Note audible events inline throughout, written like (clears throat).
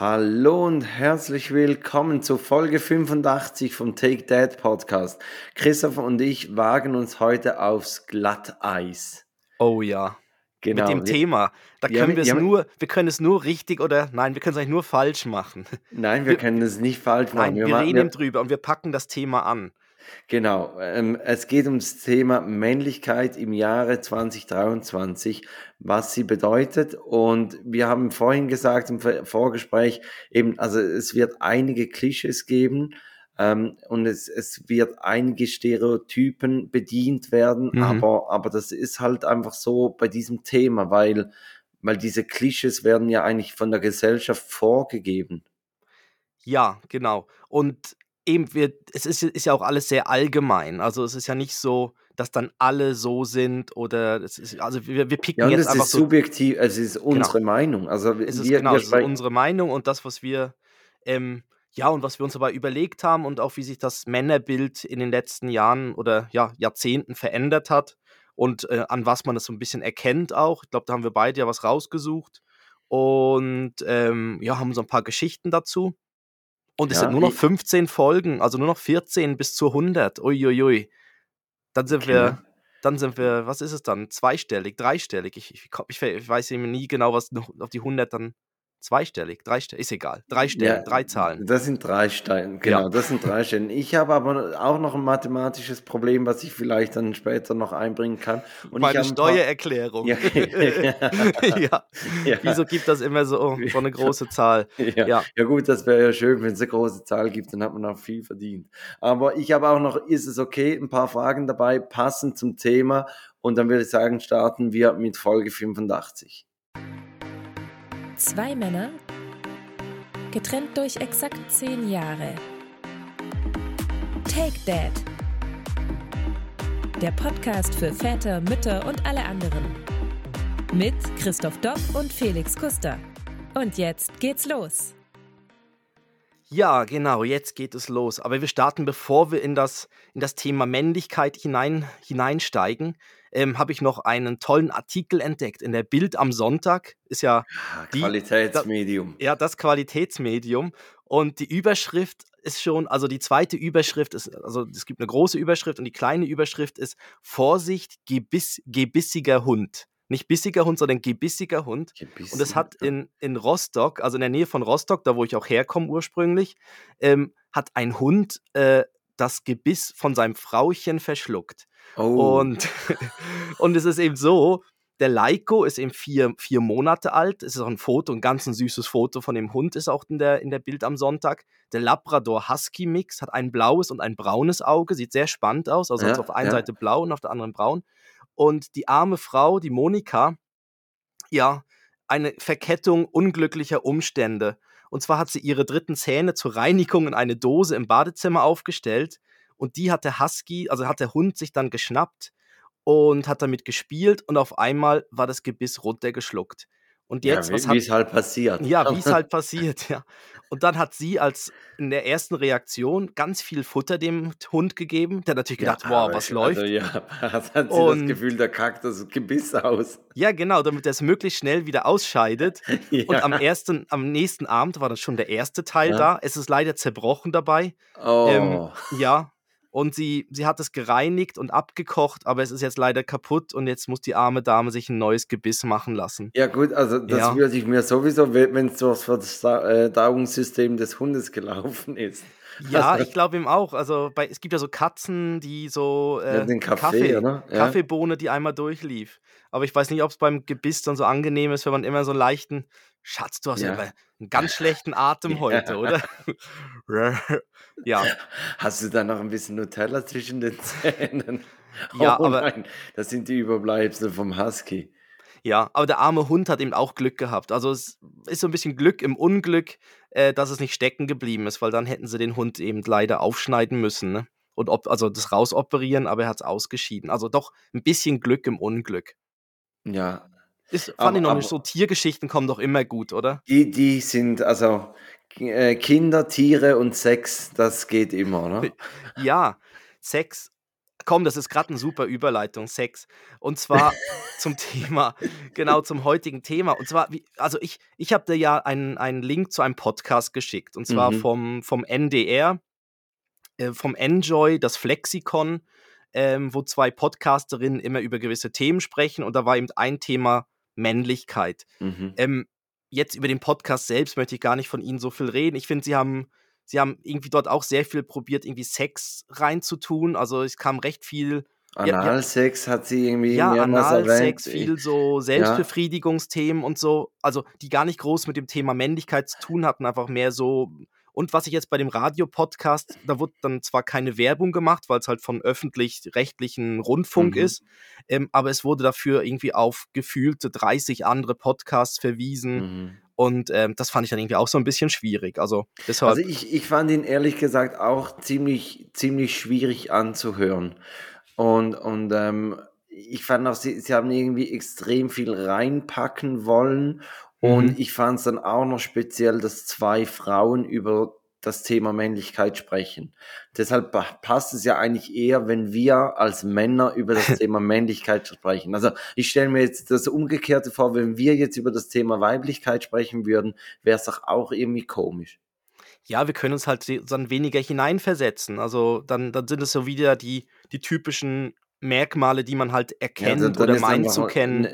Hallo und herzlich willkommen zu Folge 85 vom Take That Podcast. Christoph und ich wagen uns heute aufs Glatteis. Oh ja. Genau. Mit dem Thema. Da können ja, wir es ja, nur, wir können es nur richtig oder nein, wir können es eigentlich nur falsch machen. Nein, wir, wir können es nicht falsch machen. Nein, wir, wir reden drüber und wir packen das Thema an. Genau, ähm, es geht ums Thema Männlichkeit im Jahre 2023, was sie bedeutet. Und wir haben vorhin gesagt im Vorgespräch, eben, also es wird einige Klischees geben ähm, und es, es wird einige Stereotypen bedient werden, mhm. aber, aber das ist halt einfach so bei diesem Thema, weil, weil diese Klischees werden ja eigentlich von der Gesellschaft vorgegeben. Ja, genau. Und eben, wir, es ist, ist ja auch alles sehr allgemein. Also es ist ja nicht so, dass dann alle so sind oder es ist, also wir, wir picken ja, und jetzt es einfach ist so, subjektiv, es ist genau. unsere genau. Meinung. Also es ist wir, genau, wir es ist unsere Meinung und das, was wir ähm, ja und was wir uns aber überlegt haben und auch wie sich das Männerbild in den letzten Jahren oder ja Jahrzehnten verändert hat und äh, an was man das so ein bisschen erkennt auch. Ich glaube, da haben wir beide ja was rausgesucht und ähm, ja haben so ein paar Geschichten dazu. Und es ja, sind nur noch 15 Folgen, also nur noch 14 bis zu 100. Uiuiui. Dann sind okay. wir, dann sind wir, was ist es dann? Zweistellig, dreistellig. Ich, ich, ich, weiß eben nie genau, was auf die 100 dann Zweistellig, dreistellig, ist egal. Drei Stellen, ja, drei Zahlen. Das sind drei Stellen, genau, ja. das sind drei Stellen. Ich habe aber auch noch ein mathematisches Problem, was ich vielleicht dann später noch einbringen kann. Und Meine Steuererklärung. (laughs) Ja. ja. Wieso gibt das immer so, so eine große Zahl? Ja, ja. gut, das wäre ja schön, wenn es eine große Zahl gibt, dann hat man auch viel verdient. Aber ich habe auch noch, ist es okay, ein paar Fragen dabei, passend zum Thema. Und dann würde ich sagen, starten wir mit Folge 85. Zwei Männer, getrennt durch exakt zehn Jahre. Take Dad. Der Podcast für Väter, Mütter und alle anderen. Mit Christoph Dopp und Felix Kuster. Und jetzt geht's los. Ja, genau, jetzt geht es los. Aber wir starten, bevor wir in das, in das Thema Männlichkeit hinein, hineinsteigen, ähm, habe ich noch einen tollen Artikel entdeckt in der Bild am Sonntag. Ist ja, ja die, Qualitätsmedium. Da, ja, das Qualitätsmedium. Und die Überschrift ist schon, also die zweite Überschrift ist, also es gibt eine große Überschrift und die kleine Überschrift ist Vorsicht, gebiss, gebissiger Hund. Nicht bissiger Hund, sondern gebissiger Hund. Gebissiger. Und es hat in, in Rostock, also in der Nähe von Rostock, da wo ich auch herkomme ursprünglich, ähm, hat ein Hund äh, das Gebiss von seinem Frauchen verschluckt. Oh. Und, (laughs) und es ist eben so, der Leiko ist eben vier, vier Monate alt. Es ist auch ein Foto, ein ganz ein süßes Foto von dem Hund ist auch in der, in der Bild am Sonntag. Der Labrador Husky Mix hat ein blaues und ein braunes Auge, sieht sehr spannend aus. Also ja, auf der einen ja. Seite blau und auf der anderen braun. Und die arme Frau, die Monika, ja, eine Verkettung unglücklicher Umstände. Und zwar hat sie ihre dritten Zähne zur Reinigung in eine Dose im Badezimmer aufgestellt und die hat der Husky, also hat der Hund sich dann geschnappt und hat damit gespielt und auf einmal war das Gebiss runtergeschluckt. Und jetzt, ja, wie, wie es halt passiert. Ja, wie es (laughs) halt passiert, ja. Und dann hat sie als in der ersten Reaktion ganz viel Futter dem Hund gegeben. Der hat natürlich gedacht, ja, wow, (laughs) was ich, läuft. Also, ja, hat sie und, das Gefühl, der kackt das Gebiss aus. Ja, genau, damit er es möglichst schnell wieder ausscheidet. (laughs) ja. Und am ersten, am nächsten Abend war dann schon der erste Teil ja. da. Es ist leider zerbrochen dabei. Oh. Ähm, ja, und sie, sie hat es gereinigt und abgekocht, aber es ist jetzt leider kaputt und jetzt muss die arme Dame sich ein neues Gebiss machen lassen. Ja gut, also das ja. würde ich mir sowieso, wenn es so für das äh, Dauungssystem des Hundes gelaufen ist. (laughs) Ja, also, ich glaube ihm auch. Also bei, es gibt ja so Katzen, die so äh, ja, den Kaffee, Kaffee? Ja. Kaffeebohne, die einmal durchlief. Aber ich weiß nicht, ob es beim Gebiss dann so angenehm ist, wenn man immer so einen leichten Schatz, du hast ja, ja einen ganz schlechten Atem (laughs) heute, oder? (laughs) ja. Hast du da noch ein bisschen Nutella zwischen den Zähnen? Ja, oh, aber nein, das sind die Überbleibsel vom Husky. Ja, aber der arme Hund hat eben auch Glück gehabt. Also es ist so ein bisschen Glück im Unglück, äh, dass es nicht stecken geblieben ist, weil dann hätten sie den Hund eben leider aufschneiden müssen. Ne? Und ob, also das rausoperieren, aber er hat es ausgeschieden. Also doch ein bisschen Glück im Unglück. Ja, ist, fand aber, ich noch nicht so. Tiergeschichten kommen doch immer gut, oder? Die, die sind, also äh, Kinder, Tiere und Sex, das geht immer, ne? ja, Sex komm, das ist gerade eine super Überleitung, Sex. Und zwar zum Thema, genau zum heutigen Thema. Und zwar, wie, also ich, ich habe dir ja einen, einen Link zu einem Podcast geschickt. Und zwar Mhm. vom, vom NDR, äh, vom Enjoy, das Flexikon, ähm, wo zwei Podcasterinnen immer über gewisse Themen sprechen. Und da war eben ein Thema Männlichkeit. Mhm. Ähm, jetzt über den Podcast selbst möchte ich gar nicht von Ihnen so viel reden. Ich finde, Sie haben, Sie haben irgendwie dort auch sehr viel probiert, irgendwie Sex reinzutun. Also es kam recht viel, ja, ja, Analsex hat sie irgendwie ja. Analsex, viel so Ja, Selbstbefriedigungsthemen und so. Also die gar nicht groß mit dem Thema Männlichkeit zu tun hatten, einfach mehr so. Und was ich jetzt bei dem Radiopodcast, da wurde dann zwar keine Werbung gemacht, weil es halt von öffentlich-rechtlichen Rundfunk mhm. ist, ähm, aber es wurde dafür irgendwie auf gefühlte 30 andere Podcasts verwiesen. Mhm. Und ähm, das fand ich dann irgendwie auch so ein bisschen schwierig. Also Also deshalb, ich, ich fand ihn ehrlich gesagt auch ziemlich, ziemlich schwierig anzuhören. Und, und ähm, ich fand auch, sie, sie haben irgendwie extrem viel reinpacken wollen. Und mhm. ich fand es dann auch noch speziell, dass zwei Frauen über das Thema Männlichkeit sprechen. Deshalb pa- passt es ja eigentlich eher, wenn wir als Männer über das (laughs) Thema Männlichkeit sprechen. Also ich stelle mir jetzt das Umgekehrte vor, wenn wir jetzt über das Thema Weiblichkeit sprechen würden, wäre es doch auch irgendwie komisch. ja, wir können uns halt dann weniger hineinversetzen. Also dann, dann sind es so wieder die, die typischen Merkmale, die man halt Ja, erkennt dann oder ist meint zu kennen.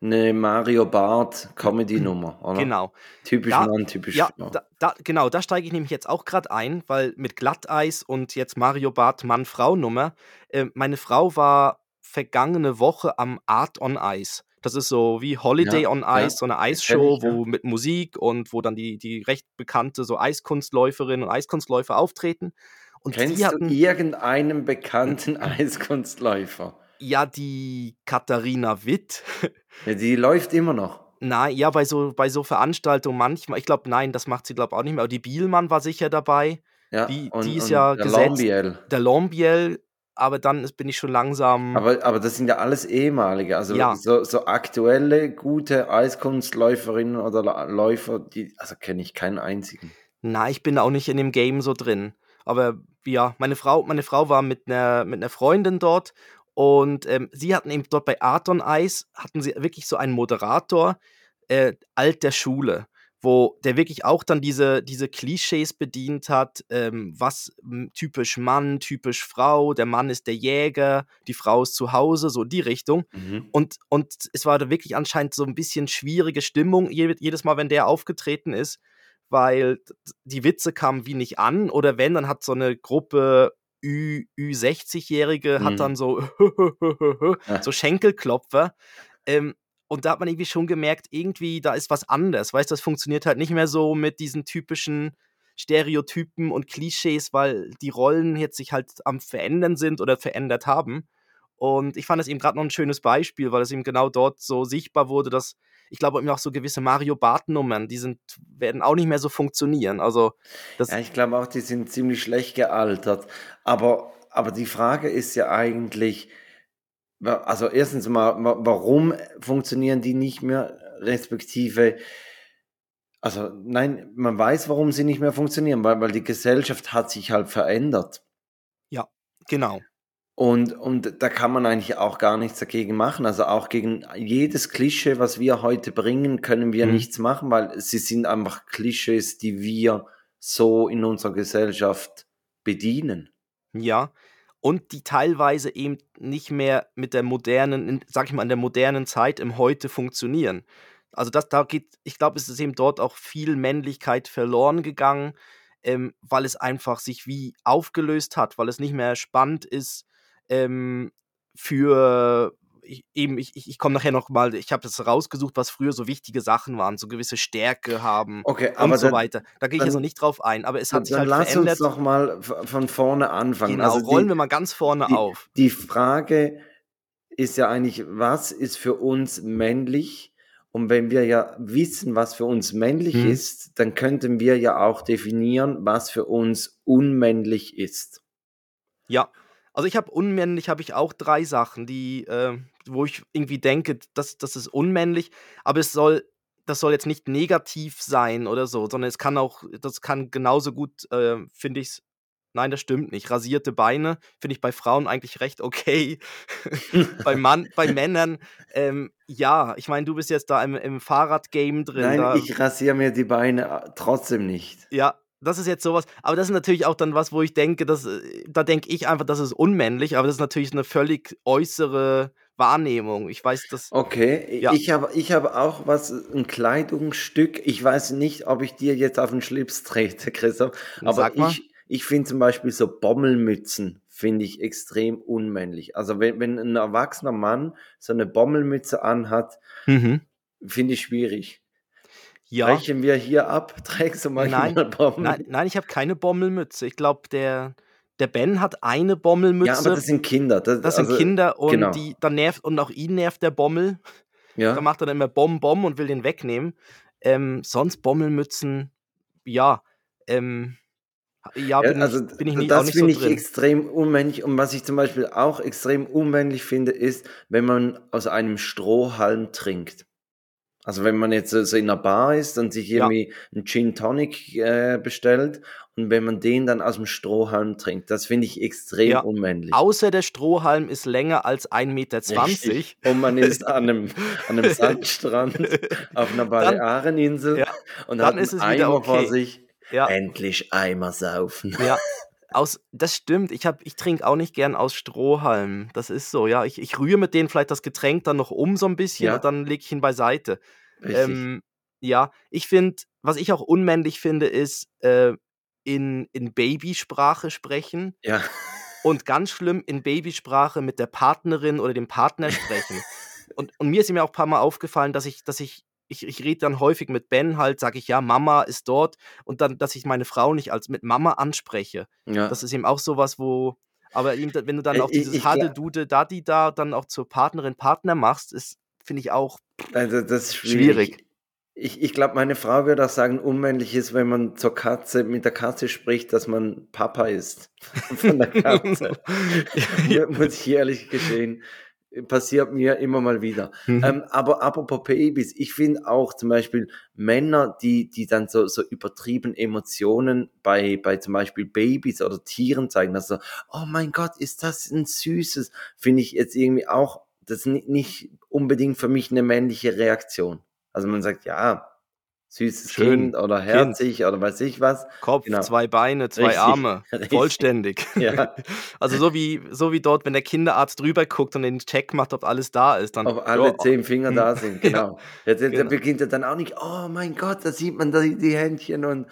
eine, eine Mario Bart Comedy-Nummer, oder? Genau. Typisch Da, Mann, typisch ja, Frau. da, da, genau, da steige ich nämlich jetzt auch gerade ein, weil mit Glatteis und jetzt Mario Bart Mann-Frau-Nummer, äh, meine Frau war vergangene Woche am Art on Ice. Das ist so wie Holiday Ja, on ja, Ice, so eine Eisshow, ich, ja. wo mit Musik und wo dann die, die recht bekannte so Eiskunstläuferinnen und Eiskunstläufer auftreten. Und die Kennst du hatten irgendeinen bekannten (laughs) Eiskunstläufer? ja die Katharina Witt. (laughs) Ja, die läuft immer noch. Nein, ja, bei so, bei so Veranstaltungen manchmal. Ich glaube, nein, das macht sie, glaube ich, auch nicht mehr. Aber die Bielmann war sicher dabei. Ja, Die, die und, ist und ja der gesetzt. Lambiel. Der Lambiel, aber dann ist, bin ich schon langsam. Aber, aber das sind ja alles ehemalige. Also Ja, so, so aktuelle, gute Eiskunstläuferinnen oder Läufer, die, also kenne ich keinen einzigen. na, ich bin auch nicht in dem Game so drin. Aber ja, meine Frau, meine Frau war mit einer mit einer Freundin dort und ähm, sie hatten eben dort bei Art on Ice, hatten sie wirklich so einen Moderator, äh, alt der Schule, wo der wirklich auch dann diese, diese Klischees bedient hat, ähm, was typisch Mann, typisch Frau, der Mann ist der Jäger, die Frau ist zu Hause, so die Richtung. Mhm. Und, und es war da wirklich anscheinend so ein bisschen schwierige Stimmung je, jedes Mal, wenn der aufgetreten ist, weil die Witze kamen wie nicht an oder wenn, dann hat so eine Gruppe Ü, Ü60-Jährige hat Mhm. dann so, (laughs) so Schenkelklopfer. Ähm, und da hat man irgendwie schon gemerkt, irgendwie, da ist was anders. Weißt du, das funktioniert halt nicht mehr so mit diesen typischen Stereotypen und Klischees, weil die Rollen jetzt sich halt am Verändern sind oder verändert haben. Und ich fand es eben gerade noch ein schönes Beispiel, weil es eben genau dort so sichtbar wurde, dass ich glaube eben auch so gewisse Mario Bart-Nummern, die sind, werden auch nicht mehr so funktionieren. Also Ja, ich glaube auch, die sind ziemlich schlecht gealtert. Aber, aber die Frage ist ja eigentlich, also erstens mal, wa- warum funktionieren die nicht mehr, respektive, also nein, man weiß, warum sie nicht mehr funktionieren, weil, weil die Gesellschaft hat sich halt verändert. ja, genau. Und, und da kann man eigentlich auch gar nichts dagegen machen. Also auch gegen jedes Klischee, was wir heute bringen, können wir Mhm. nichts machen, weil sie sind einfach Klischees, die wir so in unserer Gesellschaft bedienen. Ja. Und die teilweise eben nicht mehr mit der modernen, sag ich mal, in der modernen Zeit im Heute funktionieren. Also das, da geht, ich glaube, es ist eben dort auch viel Männlichkeit verloren gegangen, ähm, weil es einfach sich wie aufgelöst hat, weil es nicht mehr spannend ist ähm, für ich, eben, ich, ich, komme nachher noch mal, ich habe das rausgesucht, was früher so wichtige Sachen waren, so gewisse Stärke haben Okay, und so dann, weiter. Da gehe ich jetzt noch nicht drauf ein, aber es dann, hat sich dann halt lass uns verändert. doch mal von vorne anfangen. Genau, Also rollen die, wir mal ganz vorne die, auf. die Frage ist ja eigentlich, was ist für uns männlich? Und wenn wir ja wissen, was für uns männlich Hm. ist, dann könnten wir ja auch definieren, was für uns unmännlich ist. Ja, also ich habe unmännlich, habe ich auch drei Sachen, die, äh, wo ich irgendwie denke, das, das ist unmännlich, aber es soll, das soll jetzt nicht negativ sein oder so, sondern es kann auch, das kann genauso gut, äh, finde ich, Nein, das stimmt nicht. Rasierte Beine finde ich bei Frauen eigentlich recht okay. (laughs) bei, Mann, bei (laughs) Männern, ähm, ja, ich meine, du bist jetzt da im, im Fahrradgame drin. Nein, ich rasiere mir die Beine äh, trotzdem nicht. ja, das ist jetzt sowas, aber das ist natürlich auch dann was, wo ich denke, dass, äh, da denke ich einfach, das ist unmännlich, aber das ist natürlich eine völlig äußere Wahrnehmung. Ich weiß, dass. Okay, Ja. ich habe ich habe auch was, ein Kleidungsstück. Ich weiß nicht, ob ich dir jetzt auf den Schlips trete, Christoph, aber ich, ich finde zum Beispiel so Bommelmützen, finde ich extrem unmännlich. Also wenn, wenn ein erwachsener Mann so eine Bommelmütze anhat, Mhm. finde ich schwierig. Ja. Brechen wir hier ab? (laughs) Trägst du manchmal Nein, Bommel? Nein, nein, ich habe keine Bommelmütze. Ich glaube, der, der Ben hat eine Bommelmütze. ja, aber das sind Kinder. Das, Das sind also, Kinder und genau. die, dann nervt, und auch ihn nervt der Bommel. Ja. Da macht er dann immer Bom Bom und will den wegnehmen. Ähm, sonst Bommelmützen, ja, ähm, ja, bin, Ja, also ich, bin ich nicht, auch das nicht so finde ich drin. extrem unmännlich. Und was ich zum Beispiel auch extrem unmännlich finde, ist, wenn man aus einem Strohhalm trinkt. Also wenn man jetzt so so in einer Bar ist und sich Ja. irgendwie einen Gin Tonic äh, bestellt und wenn man den dann aus dem Strohhalm trinkt, das finde ich extrem Ja. unmännlich. Außer der Strohhalm ist länger als 1,20 Meter. Richtig. Und man ist (laughs) an einem, an einem Sandstrand auf einer Baleareninsel ja, und dann hat ist einen es wieder Eimer vor okay. sich. Ja, Endlich Eimer saufen. ja. (laughs) Aus, das stimmt. Ich, hab- ich trinke auch nicht gern aus Strohhalm. Das ist so, ja. Ich, ich rühre mit denen vielleicht das Getränk dann noch um so ein bisschen Ja. und dann lege ich ihn beiseite. Ähm, ja, ich finde, was ich auch unmännlich finde, ist äh, in, in Babysprache sprechen ja. und ganz schlimm in Babysprache mit der Partnerin oder dem Partner sprechen. (laughs) und, und mir ist mir auch ein paar Mal aufgefallen, dass ich, dass ich, ich, ich rede dann häufig mit Ben halt, sage ich, ja, Mama ist dort und dann, dass ich meine Frau nicht als mit Mama anspreche. ja. Das ist eben auch sowas, wo, aber eben, wenn du dann Äh, auch dieses ich gla- Dude, Dadi da dann auch zur Partnerin, Partner machst, ist, finde ich auch Also das ist schwierig. schwierig. Ich, ich glaube, meine Frau würde auch sagen, unmännlich ist, wenn man zur Katze, mit der Katze spricht, dass man Papa ist. (laughs) Von der (laughs) Katze. (laughs) Muss ich ehrlich gestehen. Passiert mir immer mal wieder. Mhm. Ähm, aber apropos Babys, ich finde auch zum Beispiel Männer, die, die dann so, so übertrieben Emotionen bei, bei zum Beispiel Babys oder Tieren zeigen, dass so, oh mein Gott, ist das ein süßes, finde ich jetzt irgendwie auch, das ist ni- nicht unbedingt für mich eine männliche Reaktion. Also man sagt, ja, süßes Schön, Kind oder herzig oder weiß ich was. Kopf, Genau. zwei Beine, zwei Richtig, Arme, richtig. vollständig. (laughs) Ja. (laughs) Also so wie, so wie dort, wenn der Kinderarzt drüber guckt und den Check macht, ob alles da ist, dann Ob alle ja, zehn Finger da sind, (laughs) genau. Jetzt, jetzt genau. beginnt er dann auch nicht, oh mein Gott, da sieht man die, die Händchen und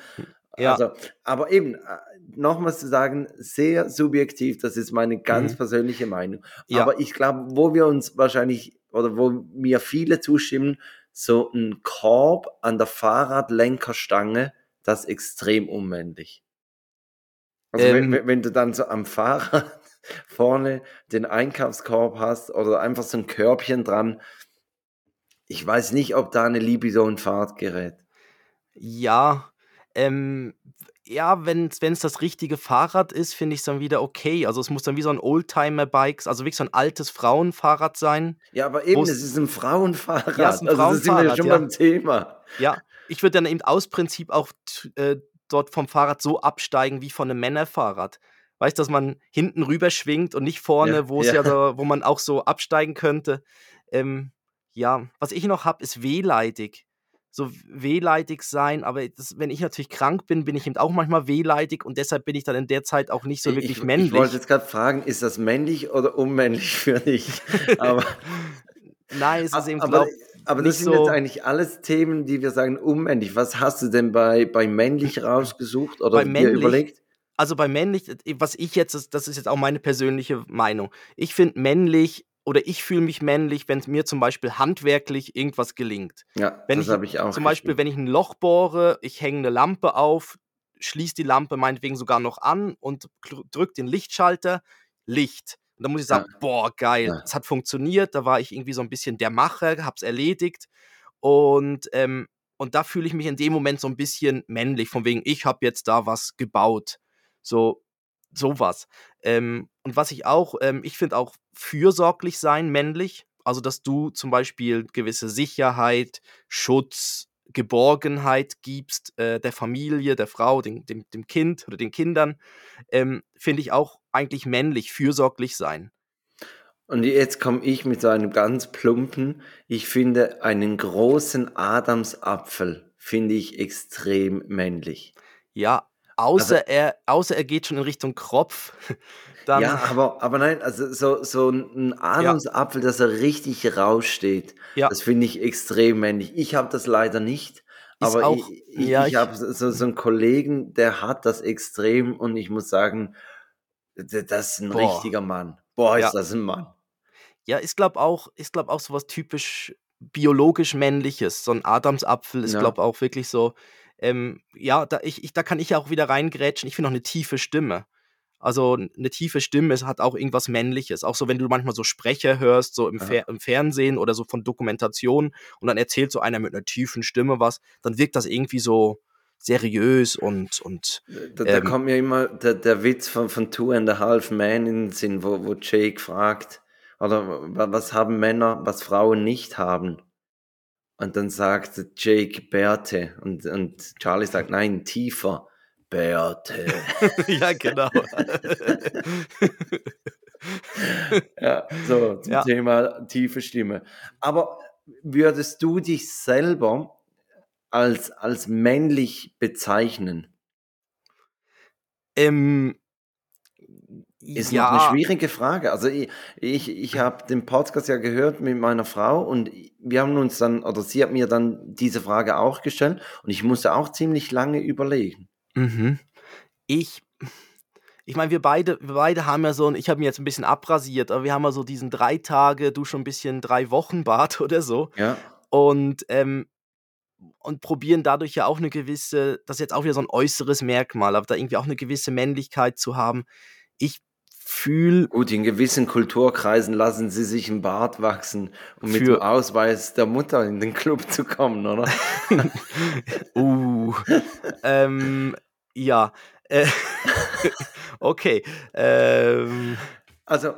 Ja. also, aber eben, äh, nochmals zu sagen, sehr subjektiv, das ist meine ganz Mhm. persönliche Meinung. Ja. Aber ich glaube, wo wir uns wahrscheinlich oder wo mir viele zustimmen, so ein Korb an der Fahrradlenkerstange, das ist extrem unmännlich. Also wenn, Ähm. wenn, wenn du dann so am Fahrrad (laughs) vorne den Einkaufskorb hast oder einfach so ein Körbchen dran, ich weiß nicht, ob da eine Libido in Fahrt gerät. Ja, ähm, ja, wenn es das richtige Fahrrad ist, finde ich es dann wieder okay. Also es muss dann wie so ein Oldtimer-Bike, also wirklich so ein altes Frauenfahrrad sein. Ja, aber eben, es ist ein Frauenfahrrad. Ja, es ist ein also da sind wir Frauenfahrrad, schon ja. beim Thema. Ja, ich würde dann eben aus Prinzip auch äh, dort vom Fahrrad so absteigen wie von einem Männerfahrrad. Weißt du, dass man hinten rüber schwingt und nicht vorne, Ja, wo es ja, ja. so, (laughs) wo man auch so absteigen könnte. Ähm, ja, was ich noch habe, ist wehleidig. So wehleidig sein, aber das, wenn ich natürlich krank bin, bin ich eben auch manchmal wehleidig und deshalb bin ich dann in der Zeit auch nicht so wirklich ich, männlich. Ich wollte jetzt gerade fragen, ist das männlich oder unmännlich für dich? (laughs) Aber, Nein, es ist eben, aber, glaub, aber das sind jetzt eigentlich alles Themen, die wir sagen, unmännlich. Was hast du denn bei, bei männlich (clears throat) rausgesucht oder Bei dir männlich- überlegt? also bei männlich, was ich jetzt, das ist jetzt auch meine persönliche Meinung. Ich finde männlich oder ich fühle mich männlich, wenn es mir zum Beispiel handwerklich irgendwas gelingt. Ja, Wenn das habe ich auch. Zum Beispiel, wenn ich ein Loch bohre, ich hänge eine Lampe auf, schließe die Lampe meinetwegen sogar noch an und drücke den Lichtschalter, Licht. Und dann muss ich sagen, boah, geil, Ja. es hat funktioniert, da war ich irgendwie so ein bisschen der Macher, hab's erledigt. Und, ähm, und da fühle ich mich in dem Moment so ein bisschen männlich, von wegen, ich habe jetzt da was gebaut. So, sowas. Ähm, und was ich auch, ähm, ich finde auch fürsorglich sein männlich. Also, dass du zum Beispiel gewisse Sicherheit, Schutz, Geborgenheit gibst äh, der Familie, der Frau, dem, dem, dem Kind oder den Kindern, ähm, finde ich auch eigentlich männlich, fürsorglich sein. Und jetzt komme ich mit so einem ganz plumpen, ich finde einen großen Adamsapfel, finde ich extrem männlich. Ja, außer, also, er, außer er geht schon in Richtung Kropf. (laughs) Dann, ja, aber, aber nein, also so, so ein Adamsapfel, ja. dass er richtig raussteht, ja. das finde ich extrem männlich. Ich habe das leider nicht, aber auch, ich, ich, ja, ich habe so, so einen Kollegen, der hat das extrem und ich muss sagen, das ist ein boah. richtiger Mann. Boah, ist das ein Mann. Ja, ich glaube auch, ich glaube auch so was typisch biologisch männliches. So ein Adamsapfel ist, ja. glaube auch wirklich so. Ähm, ja, da, ich, ich, da kann ich auch wieder reingrätschen. Ich finde auch eine tiefe Stimme. Also eine tiefe Stimme es hat auch irgendwas Männliches. Auch so, wenn du manchmal so Sprecher hörst, so im, Fer im Fernsehen oder so von Dokumentationen und dann erzählt so einer mit einer tiefen Stimme was, dann wirkt das irgendwie so seriös und. und da, da ähm, kommt mir immer der, der Witz von, von Two and a Half Men in den Sinn, wo, wo Jake fragt, oder was haben Männer, was Frauen nicht haben? Und dann sagt Jake Bärte und, und Charlie sagt, nein, tiefer. Bärte. (laughs) ja, genau. (laughs) ja, so zum ja. Thema tiefe Stimme. Aber würdest du dich selber als, als männlich bezeichnen? Ähm, ist ja. noch eine schwierige Frage. Also ich, ich, ich habe den Podcast ja gehört mit meiner Frau und wir haben uns dann, oder sie hat mir dann diese Frage auch gestellt und ich musste auch ziemlich lange überlegen. Mhm. Ich, ich meine, wir beide, wir beide haben ja so, ich habe mir jetzt ein bisschen abrasiert, aber wir haben ja so diesen drei Tage, du schon ein bisschen drei Wochen Bart (laughs) oder so. Ja. Und, ähm, und probieren dadurch ja auch eine gewisse, das ist jetzt auch wieder so ein äußeres Merkmal, aber da irgendwie auch eine gewisse Männlichkeit zu haben. Ich fühle. Gut, in gewissen Kulturkreisen lassen sie sich einen Bart wachsen, um mit dem Ausweis der Mutter in den Club zu kommen, oder? (laughs) uh. ähm, ja. Äh, (laughs) okay. Ähm. Also,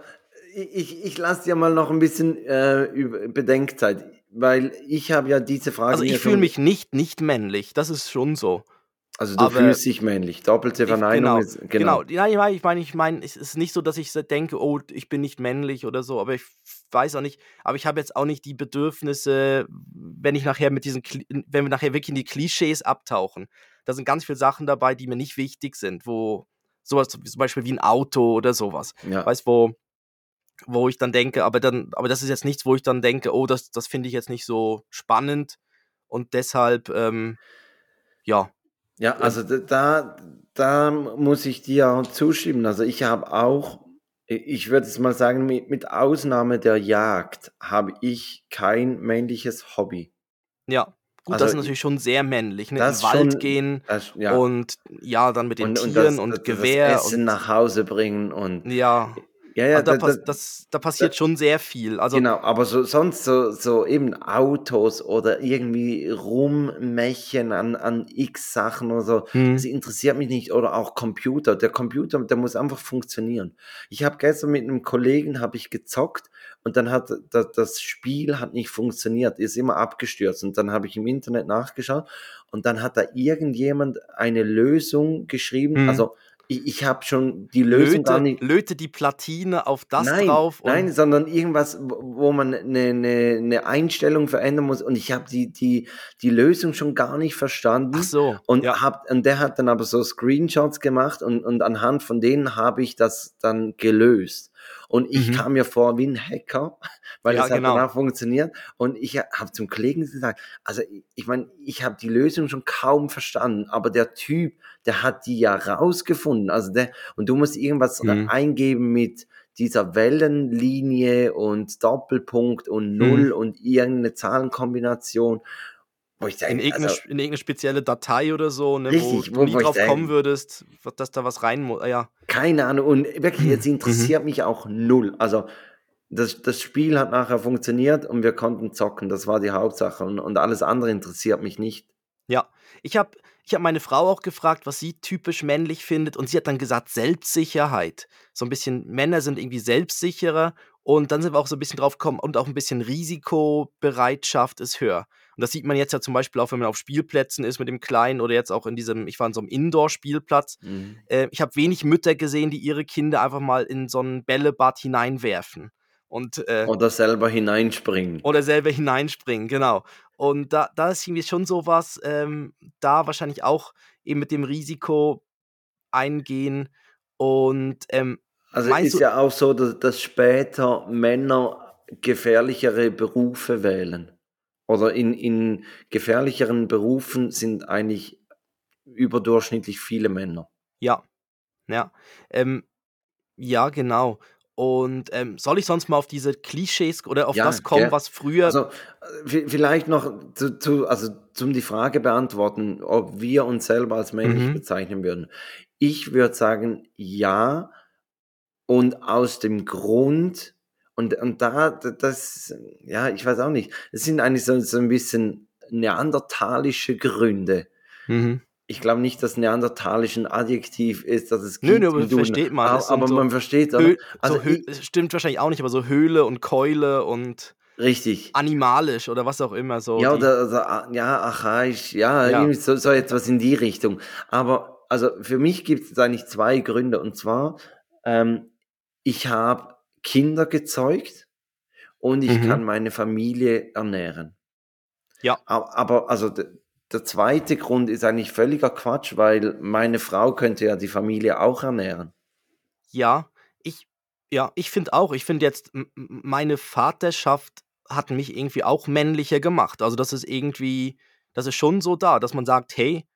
ich, ich lasse dir mal noch ein bisschen äh, Bedenkzeit, weil ich habe ja diese Frage. Also, ich fühle mich nicht nicht männlich, das ist schon so. Also du aber fühlst dich männlich. Doppelte Verneinung ich, genau, ist genau. genau. Ja, ich meine, ich meine, es ist nicht so, dass ich denke, oh, ich bin nicht männlich oder so, aber ich weiß auch nicht, aber ich habe jetzt auch nicht die Bedürfnisse, wenn ich nachher mit diesen, wenn wir nachher wirklich in die Klischees abtauchen. Da sind ganz viele Sachen dabei, die mir nicht wichtig sind, wo sowas zum Beispiel wie ein Auto oder sowas. Ja. Weißt wo wo ich dann denke, aber dann, aber das ist jetzt nichts, wo ich dann denke, oh, das, das finde ich jetzt nicht so spannend und deshalb, ähm, ja, ja, also da, da muss ich dir auch zustimmen. Also ich habe auch, ich würde es mal sagen, mit, mit Ausnahme der Jagd habe ich kein männliches Hobby. Ja, gut, also das ist natürlich schon sehr männlich. Ne? In den Wald schon, gehen das, ja. und ja, dann mit den und, Tieren und, das, und Gewehr. Das Essen und, nach Hause bringen und ja. Ja, ja, da, da, das, da passiert da, schon sehr viel. Also, genau, aber so, sonst so, so eben Autos oder irgendwie rummächen an, an x Sachen oder so, hm. das interessiert mich nicht. Oder auch Computer. Der Computer, der muss einfach funktionieren. Ich habe gestern mit einem Kollegen habe ich gezockt und dann hat das, das Spiel hat nicht funktioniert, ist immer abgestürzt. Und dann habe ich im Internet nachgeschaut und dann hat da irgendjemand eine Lösung geschrieben, hm. also ich, ich habe schon die Lösung löte, gar nicht. Löte die Platine auf das nein, drauf. nein, sondern irgendwas, wo man eine, eine, eine Einstellung verändern muss. Und ich habe die, die, die Lösung schon gar nicht verstanden. Ach so. Und, ja. hab, und der hat dann aber so Screenshots gemacht und, und anhand von denen habe ich das dann gelöst. Und ich mhm. kam mir vor wie ein Hacker, (laughs) weil ja, es hat genau. danach funktioniert. Und ich habe zum Kollegen gesagt, also ich meine, ich habe die Lösung schon kaum verstanden, aber der Typ, der hat die ja rausgefunden. Also der, und du musst irgendwas mhm. eingeben mit dieser Wellenlinie und Doppelpunkt und Null mhm. und irgendeine Zahlenkombination. Wo ich denke, in, irgendeine, also, in irgendeine spezielle Datei oder so, ne, richtig, wo, wo du nie drauf denke, kommen würdest, dass da was rein muss. Ja. Keine Ahnung. Und wirklich, jetzt mhm. interessiert mich auch null. Also das, das Spiel hat nachher funktioniert und wir konnten zocken. Das war die Hauptsache. Und, und alles andere interessiert mich nicht. Ja, ich habe ich hab meine Frau auch gefragt, was sie typisch männlich findet. Und sie hat dann gesagt, Selbstsicherheit. So ein bisschen, Männer sind irgendwie selbstsicherer. Und dann sind wir auch so ein bisschen drauf gekommen und auch ein bisschen Risikobereitschaft ist höher. Und das sieht man jetzt ja zum Beispiel auch, wenn man auf Spielplätzen ist mit dem Kleinen oder jetzt auch in diesem, ich war in so einem Indoor-Spielplatz. Mhm. Äh, ich habe wenig Mütter gesehen, die ihre Kinder einfach mal in so ein Bällebad hineinwerfen. Und, äh, oder selber hineinspringen. Oder selber hineinspringen, genau. Und da, da ist irgendwie schon sowas, ähm, da wahrscheinlich auch eben mit dem Risiko eingehen. Und ähm, also ist ja auch so, dass, dass später Männer gefährlichere Berufe wählen. Oder in, in gefährlicheren Berufen sind eigentlich überdurchschnittlich viele Männer. Ja, ja. Ähm, ja, genau. Und ähm, soll ich sonst mal auf diese Klischees oder auf ja, das kommen, was früher. Also, vielleicht noch zu, zu, also zum die Frage beantworten, ob wir uns selber als männlich mhm. bezeichnen würden. Ich würde sagen, ja. Und aus dem Grund, und, und da, das, ja, ich weiß auch nicht, es sind eigentlich so, so ein bisschen neandertalische Gründe. Mhm ich glaube nicht, dass Neandertalisch ein Adjektiv ist, dass es gibt. Nö, nö, aber versteht man. Aber, aber so man versteht es. Also so ich, stimmt wahrscheinlich auch nicht, aber so Höhle und Keule und richtig animalisch oder was auch immer so. Ja, oder, oder ja, archaisch, ja, ja. So, so etwas in die Richtung. Aber also für mich gibt es eigentlich zwei Gründe. Und zwar, ähm, ich habe Kinder gezeugt und ich mhm. kann meine Familie ernähren. Ja. Aber, also der zweite Grund ist eigentlich völliger Quatsch, weil meine Frau könnte ja die Familie auch ernähren. Ja, ich, ja, ich finde auch, ich finde jetzt, meine Vaterschaft hat mich irgendwie auch männlicher gemacht. Also das ist irgendwie, das ist schon so da, dass man sagt, hey,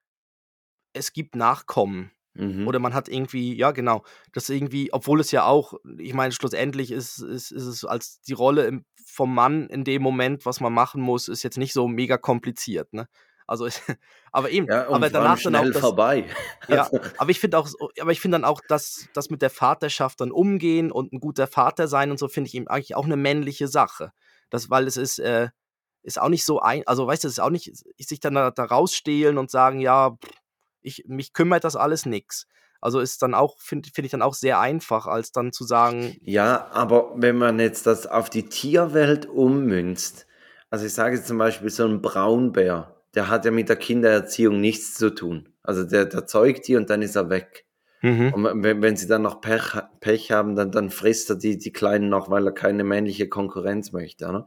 es gibt Nachkommen. Mhm. Oder man hat irgendwie, ja genau, das irgendwie, obwohl es ja auch, ich meine, schlussendlich ist, ist, ist es als die Rolle im, vom Mann in dem Moment, was man machen muss, ist jetzt nicht so mega kompliziert. Ne? Also, (laughs) aber eben, ja, aber danach dann auch das, vorbei. (laughs) Ja, aber ich finde auch, aber ich finde dann auch, dass das mit der Vaterschaft dann umgehen und ein guter Vater sein und so finde ich eben eigentlich auch eine männliche Sache. Das, weil es ist, äh, ist auch nicht so ein, also weißt du, es ist auch nicht, sich dann da, da rausstehlen und sagen, ja, ich, mich kümmert das alles nix. Also ist dann auch, finde find ich dann auch sehr einfach, als dann zu sagen. Ja, aber wenn man jetzt das auf die Tierwelt ummünzt, also ich sage jetzt zum Beispiel so ein Braunbär, der hat ja mit der Kindererziehung nichts zu tun. Also der, der zeugt die und dann ist er weg. Mhm. Und wenn, wenn sie dann noch Pech, Pech haben, dann, dann frisst er die, die Kleinen noch, weil er keine männliche Konkurrenz möchte. Ne?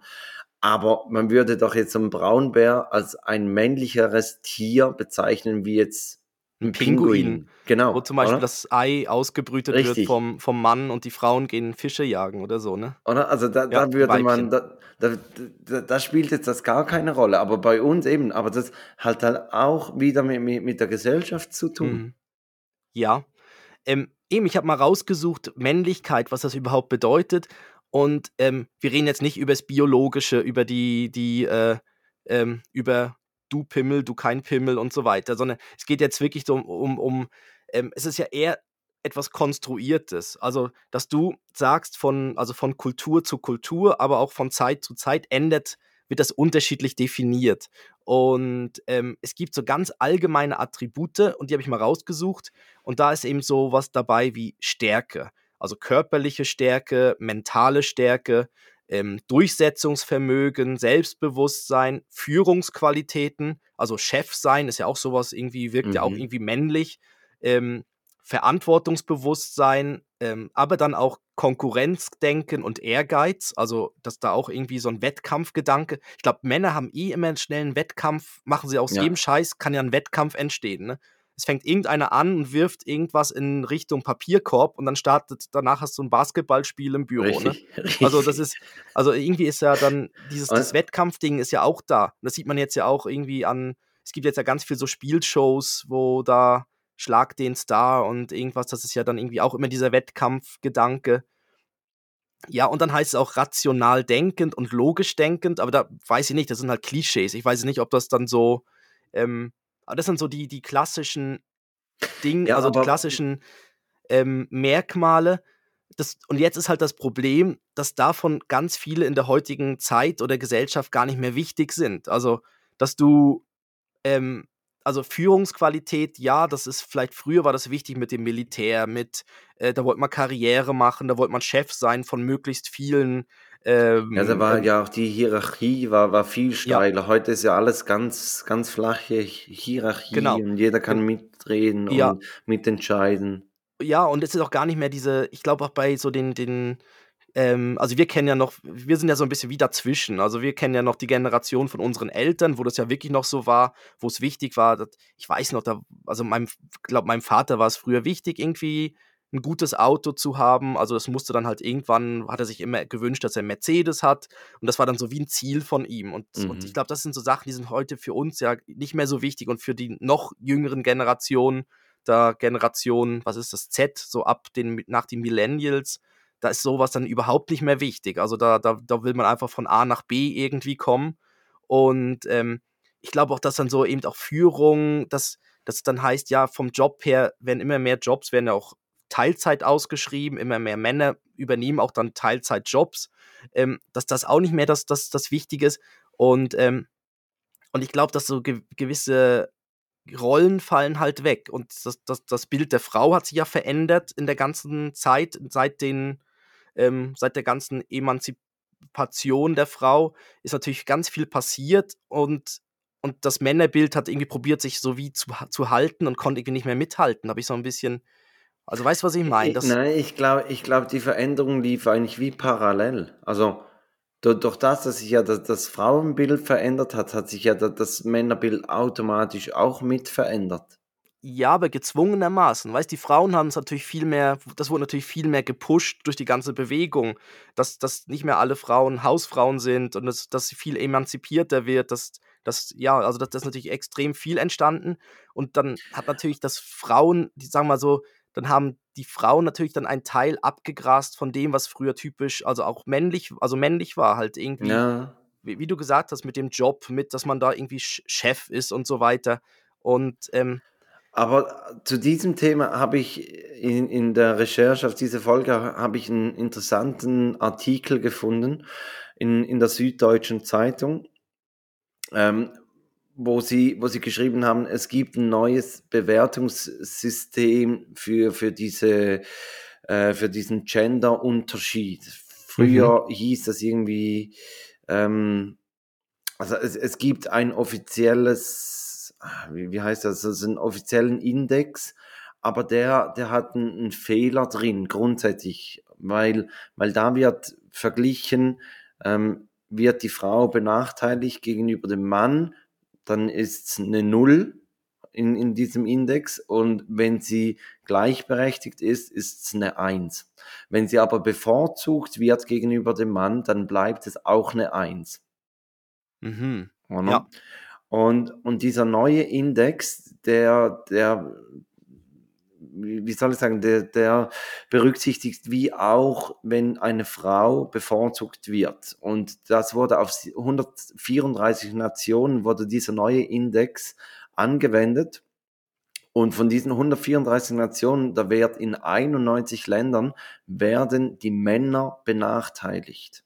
Aber man würde doch jetzt einen Braunbär als ein männlicheres Tier bezeichnen, wie jetzt ein Pinguin. Pinguin. Genau. Wo zum Beispiel oder? das Ei ausgebrütet Richtig. wird vom, vom Mann und die Frauen gehen Fische jagen oder so, ne? Oder? Also da, ja, da würde Weibchen. man, da, da, da, da, spielt jetzt das gar keine Rolle. Aber bei uns eben, aber das hat halt auch wieder mit, mit, mit der Gesellschaft zu tun. Mhm. Ja. Ähm, eben, ich habe mal rausgesucht, Männlichkeit, was das überhaupt bedeutet. Und ähm, wir reden jetzt nicht über das Biologische, über die, die, äh, ähm, über du Pimmel, du kein Pimmel und so weiter, sondern es geht jetzt wirklich um, um, um ähm, es ist ja eher etwas Konstruiertes. Also, dass du sagst, von, also von Kultur zu Kultur, aber auch von Zeit zu Zeit ändert, wird das unterschiedlich definiert. Und ähm, es gibt so ganz allgemeine Attribute und die habe ich mal rausgesucht. Und da ist eben so was dabei wie Stärke. Also körperliche Stärke, mentale Stärke, ähm, Durchsetzungsvermögen, Selbstbewusstsein, Führungsqualitäten, also Chef sein ist ja auch sowas irgendwie, wirkt mhm. ja auch mhm. irgendwie männlich, ähm, Verantwortungsbewusstsein, ähm, aber dann auch Konkurrenzdenken und Ehrgeiz, also dass da auch irgendwie so ein Wettkampfgedanke. Ich glaube, Männer haben eh immer einen schnellen Wettkampf, machen sie aus ja. jedem Scheiß, kann ja ein Wettkampf entstehen. Ne? Es fängt irgendeiner an und wirft irgendwas in Richtung Papierkorb und dann startet, danach hast du ein Basketballspiel im Büro. Richtig, ne? richtig. (laughs) Also das ist, also irgendwie ist ja dann, dieses das Wettkampfding ist ja auch da. Das sieht man jetzt ja auch irgendwie an, es gibt jetzt ja ganz viel so Spielshows, wo da Schlag den Star und irgendwas, das ist ja dann irgendwie auch immer dieser Wettkampfgedanke. Ja, und dann heißt es auch rational denkend und logisch denkend, aber da weiß ich nicht, das sind halt Klischees. Ich weiß nicht, ob das dann so, ähm, aber das sind so die, die klassischen Dinge, ja, also die klassischen ähm, Merkmale. Das, und jetzt ist halt das Problem, dass davon ganz viele in der heutigen Zeit oder Gesellschaft gar nicht mehr wichtig sind. Also, dass du, ähm, also Führungsqualität, ja, das ist vielleicht früher war das wichtig mit dem Militär, mit, äh, da wollte man Karriere machen, da wollte man Chef sein von möglichst vielen Ähm, Ja, da war ja auch die Hierarchie war, war viel ja, steiler. Heute ist ja alles ganz, ganz flache Hierarchie genau. und jeder kann mitreden Ja, und mitentscheiden. ja, und es ist auch gar nicht mehr diese, ich glaube auch bei so den, den, ähm, also wir kennen ja noch, wir sind ja so ein bisschen wie dazwischen. Also wir kennen ja noch die Generation von unseren Eltern, wo das ja wirklich noch so war, wo es wichtig war, dass, ich weiß noch, da, also meinem, glaube meinem Vater war es früher wichtig, irgendwie ein gutes Auto zu haben. Also das musste dann halt irgendwann, hat er sich immer gewünscht, dass er Mercedes hat. Und das war dann so wie ein Ziel von ihm. Und, und ich Mhm. glaube, das sind so Sachen, die sind heute für uns ja nicht mehr so wichtig und für die noch jüngeren Generationen, da Generation, was ist das, Z, so ab den, nach den Millennials, da ist sowas dann überhaupt nicht mehr wichtig. Also da, da, da will man einfach von A nach B irgendwie kommen. Und ähm, ich glaube auch, dass dann so eben auch Führung, dass das dann heißt, ja, vom Job her werden immer mehr Jobs, werden ja auch Teilzeit ausgeschrieben, immer mehr Männer übernehmen auch dann Teilzeitjobs, ähm, dass das auch nicht mehr das, das, das Wichtige ist. Und, ähm, und ich glaube, dass so ge gewisse Rollen fallen halt weg. Und das, das, das Bild der Frau hat sich ja verändert in der ganzen Zeit, seit den, ähm, seit der ganzen Emanzipation der Frau ist natürlich ganz viel passiert und, und das Männerbild hat irgendwie probiert, sich so wie zu, zu halten und konnte irgendwie nicht mehr mithalten. Habe ich so ein bisschen, also weißt du, was ich meine? Ich, Das, nein, ich glaube, ich glaube, die Veränderung lief eigentlich wie parallel. Also du- durch das, dass sich ja das, das Frauenbild verändert hat, hat sich ja da- das Männerbild automatisch auch mit verändert. Ja, aber gezwungenermaßen. Weißt die Frauen haben es natürlich viel mehr, das wurde natürlich viel mehr gepusht durch die ganze Bewegung, dass, dass nicht mehr alle Frauen Hausfrauen sind und dass, dass sie viel emanzipierter wird, dass, dass ja, also das, das ist natürlich extrem viel entstanden. Und dann hat natürlich das Frauen, die sagen wir mal so, dann haben die Frauen natürlich dann einen Teil abgegrast von dem, was früher typisch, also auch männlich, also männlich war, halt irgendwie, Ja. wie, wie du gesagt hast, mit dem Job, mit, dass man da irgendwie Ch- Chef ist und so weiter. Und ähm, Aber zu diesem Thema habe ich in, in der Recherche auf diese Folge habe ich einen interessanten Artikel gefunden in, in der Süddeutschen Zeitung, ähm, wo sie, wo sie geschrieben haben, es gibt ein neues Bewertungssystem für, für diese, äh, für diesen Gender-Unterschied. Früher hieß das irgendwie, ähm, also es, es gibt ein offizielles, ah, wie, wie heißt das, also einen offiziellen Index, aber der, der hat einen, einen Fehler drin, grundsätzlich, weil, weil da wird verglichen, ähm, wird die Frau benachteiligt gegenüber dem Mann, dann ist es eine Null in, in diesem Index und wenn sie gleichberechtigt ist, ist es eine Eins. Wenn sie aber bevorzugt wird gegenüber dem Mann, dann bleibt es auch eine Eins. mhm. Ja. Und, und dieser neue Index, der, der, wie soll ich sagen, der, der berücksichtigt, wie auch, wenn eine Frau bevorzugt wird. Und das wurde auf 134 Nationen, wurde dieser neue Index angewendet. Und von diesen 134 Nationen, da wird in 91 Ländern, werden die Männer benachteiligt.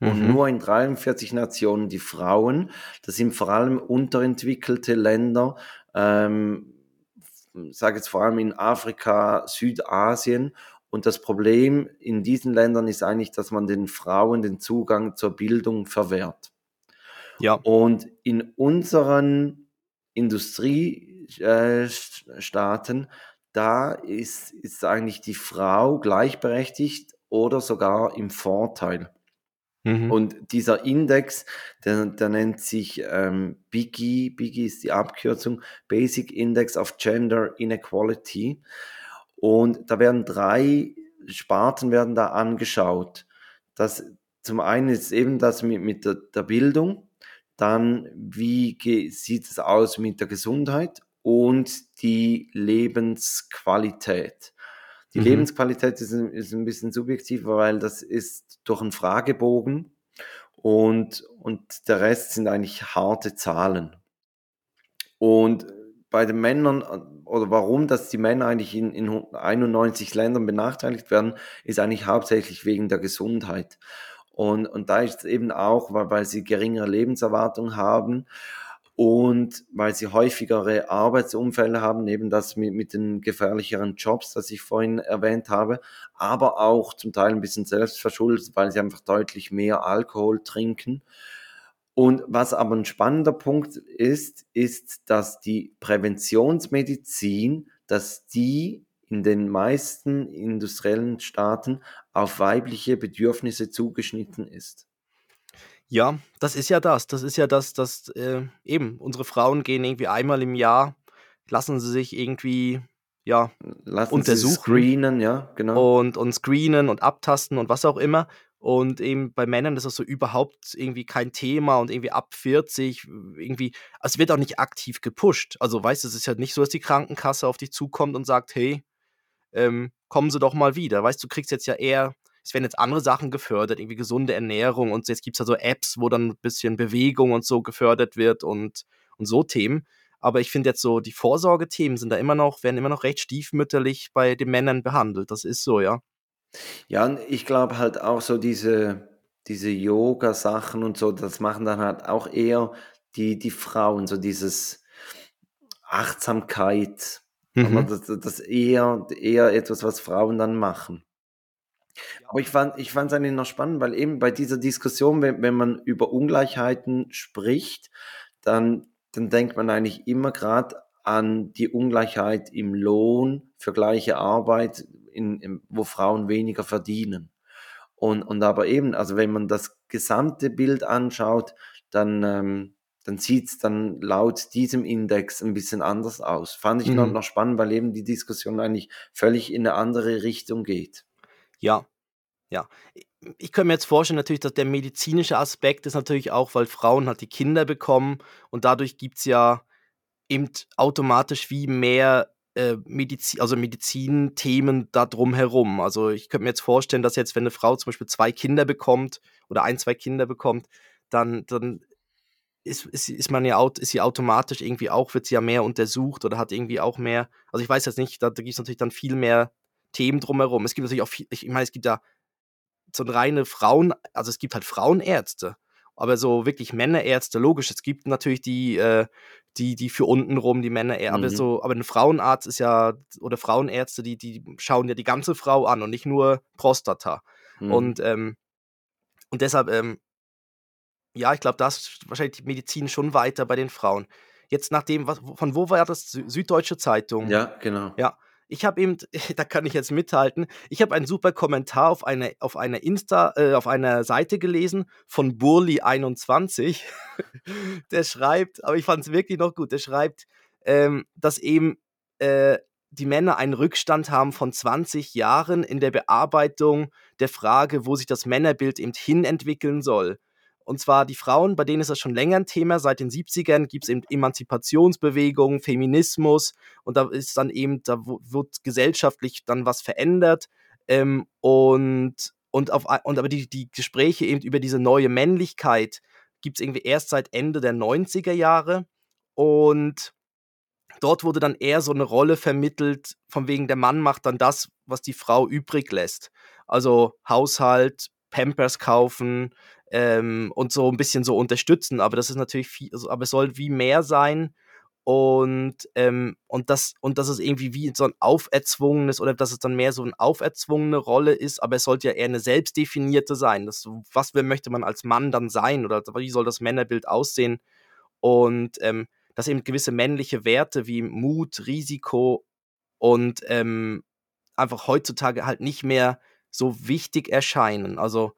Und Mhm. nur in 43 Nationen die Frauen. Das sind vor allem unterentwickelte Länder, ähm, sage jetzt vor allem in Afrika, Südasien. Und das Problem in diesen Ländern ist eigentlich, dass man den Frauen den Zugang zur Bildung verwehrt. Ja. Und in unseren Industriestaaten, da ist, ist eigentlich die Frau gleichberechtigt oder sogar im Vorteil. Mhm. Und dieser Index, der, der nennt sich ähm, BIGI, BIGI ist die Abkürzung, Basic Index of Gender Inequality. Und da werden drei Sparten werden da angeschaut. Das, zum einen ist eben das mit, mit der, der Bildung, dann wie sieht es aus mit der Gesundheit und die Lebensqualität. Die Mhm. Lebensqualität ist, ein- ist ein bisschen subjektiv, weil das ist durch einen Fragebogen und, und der Rest sind eigentlich harte Zahlen. Und bei den Männern, oder warum, dass die Männer eigentlich in, in 91 Ländern benachteiligt werden, ist eigentlich hauptsächlich wegen der Gesundheit. Und, und da ist es eben auch, weil, weil sie geringere Lebenserwartung haben und weil sie häufigere Arbeitsumfälle haben, eben das mit, mit den gefährlicheren Jobs, das ich vorhin erwähnt habe, aber auch zum Teil ein bisschen selbstverschuldet, weil sie einfach deutlich mehr Alkohol trinken. Und was aber ein spannender Punkt ist, ist, dass die Präventionsmedizin, dass die in den meisten industriellen Staaten auf weibliche Bedürfnisse zugeschnitten ist. Ja, das ist ja das. Das ist ja das, dass äh, eben unsere Frauen gehen irgendwie einmal im Jahr, lassen sie sich irgendwie ja Lassen untersuchen. Sie screenen, ja, genau. Und, und screenen und abtasten und was auch immer. Und eben bei Männern ist das so überhaupt irgendwie kein Thema und irgendwie ab 40 irgendwie, es wird auch nicht aktiv gepusht. Also weißt du, es ist ja nicht so, dass die Krankenkasse auf dich zukommt und sagt, hey, ähm, kommen Sie doch mal wieder. Weißt du, kriegst jetzt ja eher es werden jetzt andere Sachen gefördert, irgendwie gesunde Ernährung und jetzt gibt es ja so Apps, wo dann ein bisschen Bewegung und so gefördert wird und, und so Themen. Aber ich finde jetzt so, die Vorsorgethemen sind da immer noch, werden immer noch recht stiefmütterlich bei den Männern behandelt. Das ist so, ja. Ja, und ich glaube halt auch so diese, diese Yoga-Sachen und so, das machen dann halt auch eher die, die Frauen, so dieses Achtsamkeit. Mhm. Das, das eher, eher etwas, was Frauen dann machen. Aber ich fand ich fand es eigentlich noch spannend, weil eben bei dieser Diskussion, wenn wenn man über Ungleichheiten spricht, dann dann denkt man eigentlich immer gerade an die Ungleichheit im Lohn für gleiche Arbeit, in in wo Frauen weniger verdienen. Und und aber eben, also wenn man das gesamte Bild anschaut, dann ähm, dann sieht's dann laut diesem Index ein bisschen anders aus. Fand ich noch Mhm. noch spannend, weil eben die Diskussion eigentlich völlig in eine andere Richtung geht. Ja, ja. Ich könnte mir jetzt vorstellen natürlich, dass der medizinische Aspekt ist natürlich auch, weil Frauen halt die Kinder bekommen und dadurch gibt's ja eben automatisch wie mehr, äh, Medizi also Medizinthemen da drum herum. Also, ich könnte mir jetzt vorstellen, dass jetzt, wenn 'ne Frau zum Beispiel 2 Kinder bekommt oder 1, 2 Kinder bekommt, dann dann ist ist ist man ja ist sie automatisch irgendwie auch wird sie ja mehr untersucht oder hat irgendwie auch mehr also, ich weiß jetzt nicht, da da gibt's natürlich dann viel mehr Themen drumherum. Es gibt natürlich auch viel ich meine, es gibt ja so reine Frauen also, es gibt halt Frauenärzte, aber so wirklich Männerärzte, logisch, es gibt natürlich die, äh die die für untenrum, die Männerärzte, aber Mhm. so aber 'n Frauenarzt ist ja oder Frauenärzte, die die schauen ja die ganze Frau an und nicht nur Prostata. Mhm. Und, ähm und deshalb, ähm ja, ich glaube, da ist wahrscheinlich die Medizin schon weiter bei den Frauen. Jetzt nachdem was von wo war das? Sü Süddeutsche Zeitung? Ja, genau. Ja. Ich habe eben (laughs) da kann ich jetzt mithalten. Ich habe einen super Kommentar auf einer auf einer Insta äh, auf einer Seite gelesen von Burli21. (laughs) Der schreibt aber ich fand es wirklich noch gut. Der schreibt, ähm, dass eben, äh, die Männer einen Rückstand haben von 20 Jahren in der Bearbeitung der Frage, wo sich das Männerbild eben hin entwickeln soll. Und zwar die Frauen, bei denen ist das schon länger 'n Thema. Seit den 70ern gibt's eben Emanzipationsbewegungen, Feminismus und da ist dann eben da wird gesellschaftlich dann was verändert, ähm, und und auf und aber die die Gespräche eben über diese neue Männlichkeit gibt's irgendwie erst seit Ende der 90er Jahre und dort wurde dann eher so 'ne Rolle vermittelt, von wegen der Mann macht dann das, was die Frau übrig lässt. Also, Haushalt, Pampers kaufen, ähm, und so 'n bisschen so unterstützen, aber das ist natürlich vie also, aber es soll wie mehr sein und, ähm und das und dass es irgendwie wie so 'n auferzwungenes oder dass es dann mehr so 'n auferzwungene Rolle ist, aber es sollte ja eher 'ne selbstdefinierte sein. Das was möchte man als Mann dann sein oder wie soll das Männerbild aussehen? Und, ähm, dass eben gewisse männliche Werte wie Mut, Risiko und, ähm, einfach heutzutage halt nicht mehr so wichtig erscheinen. Also,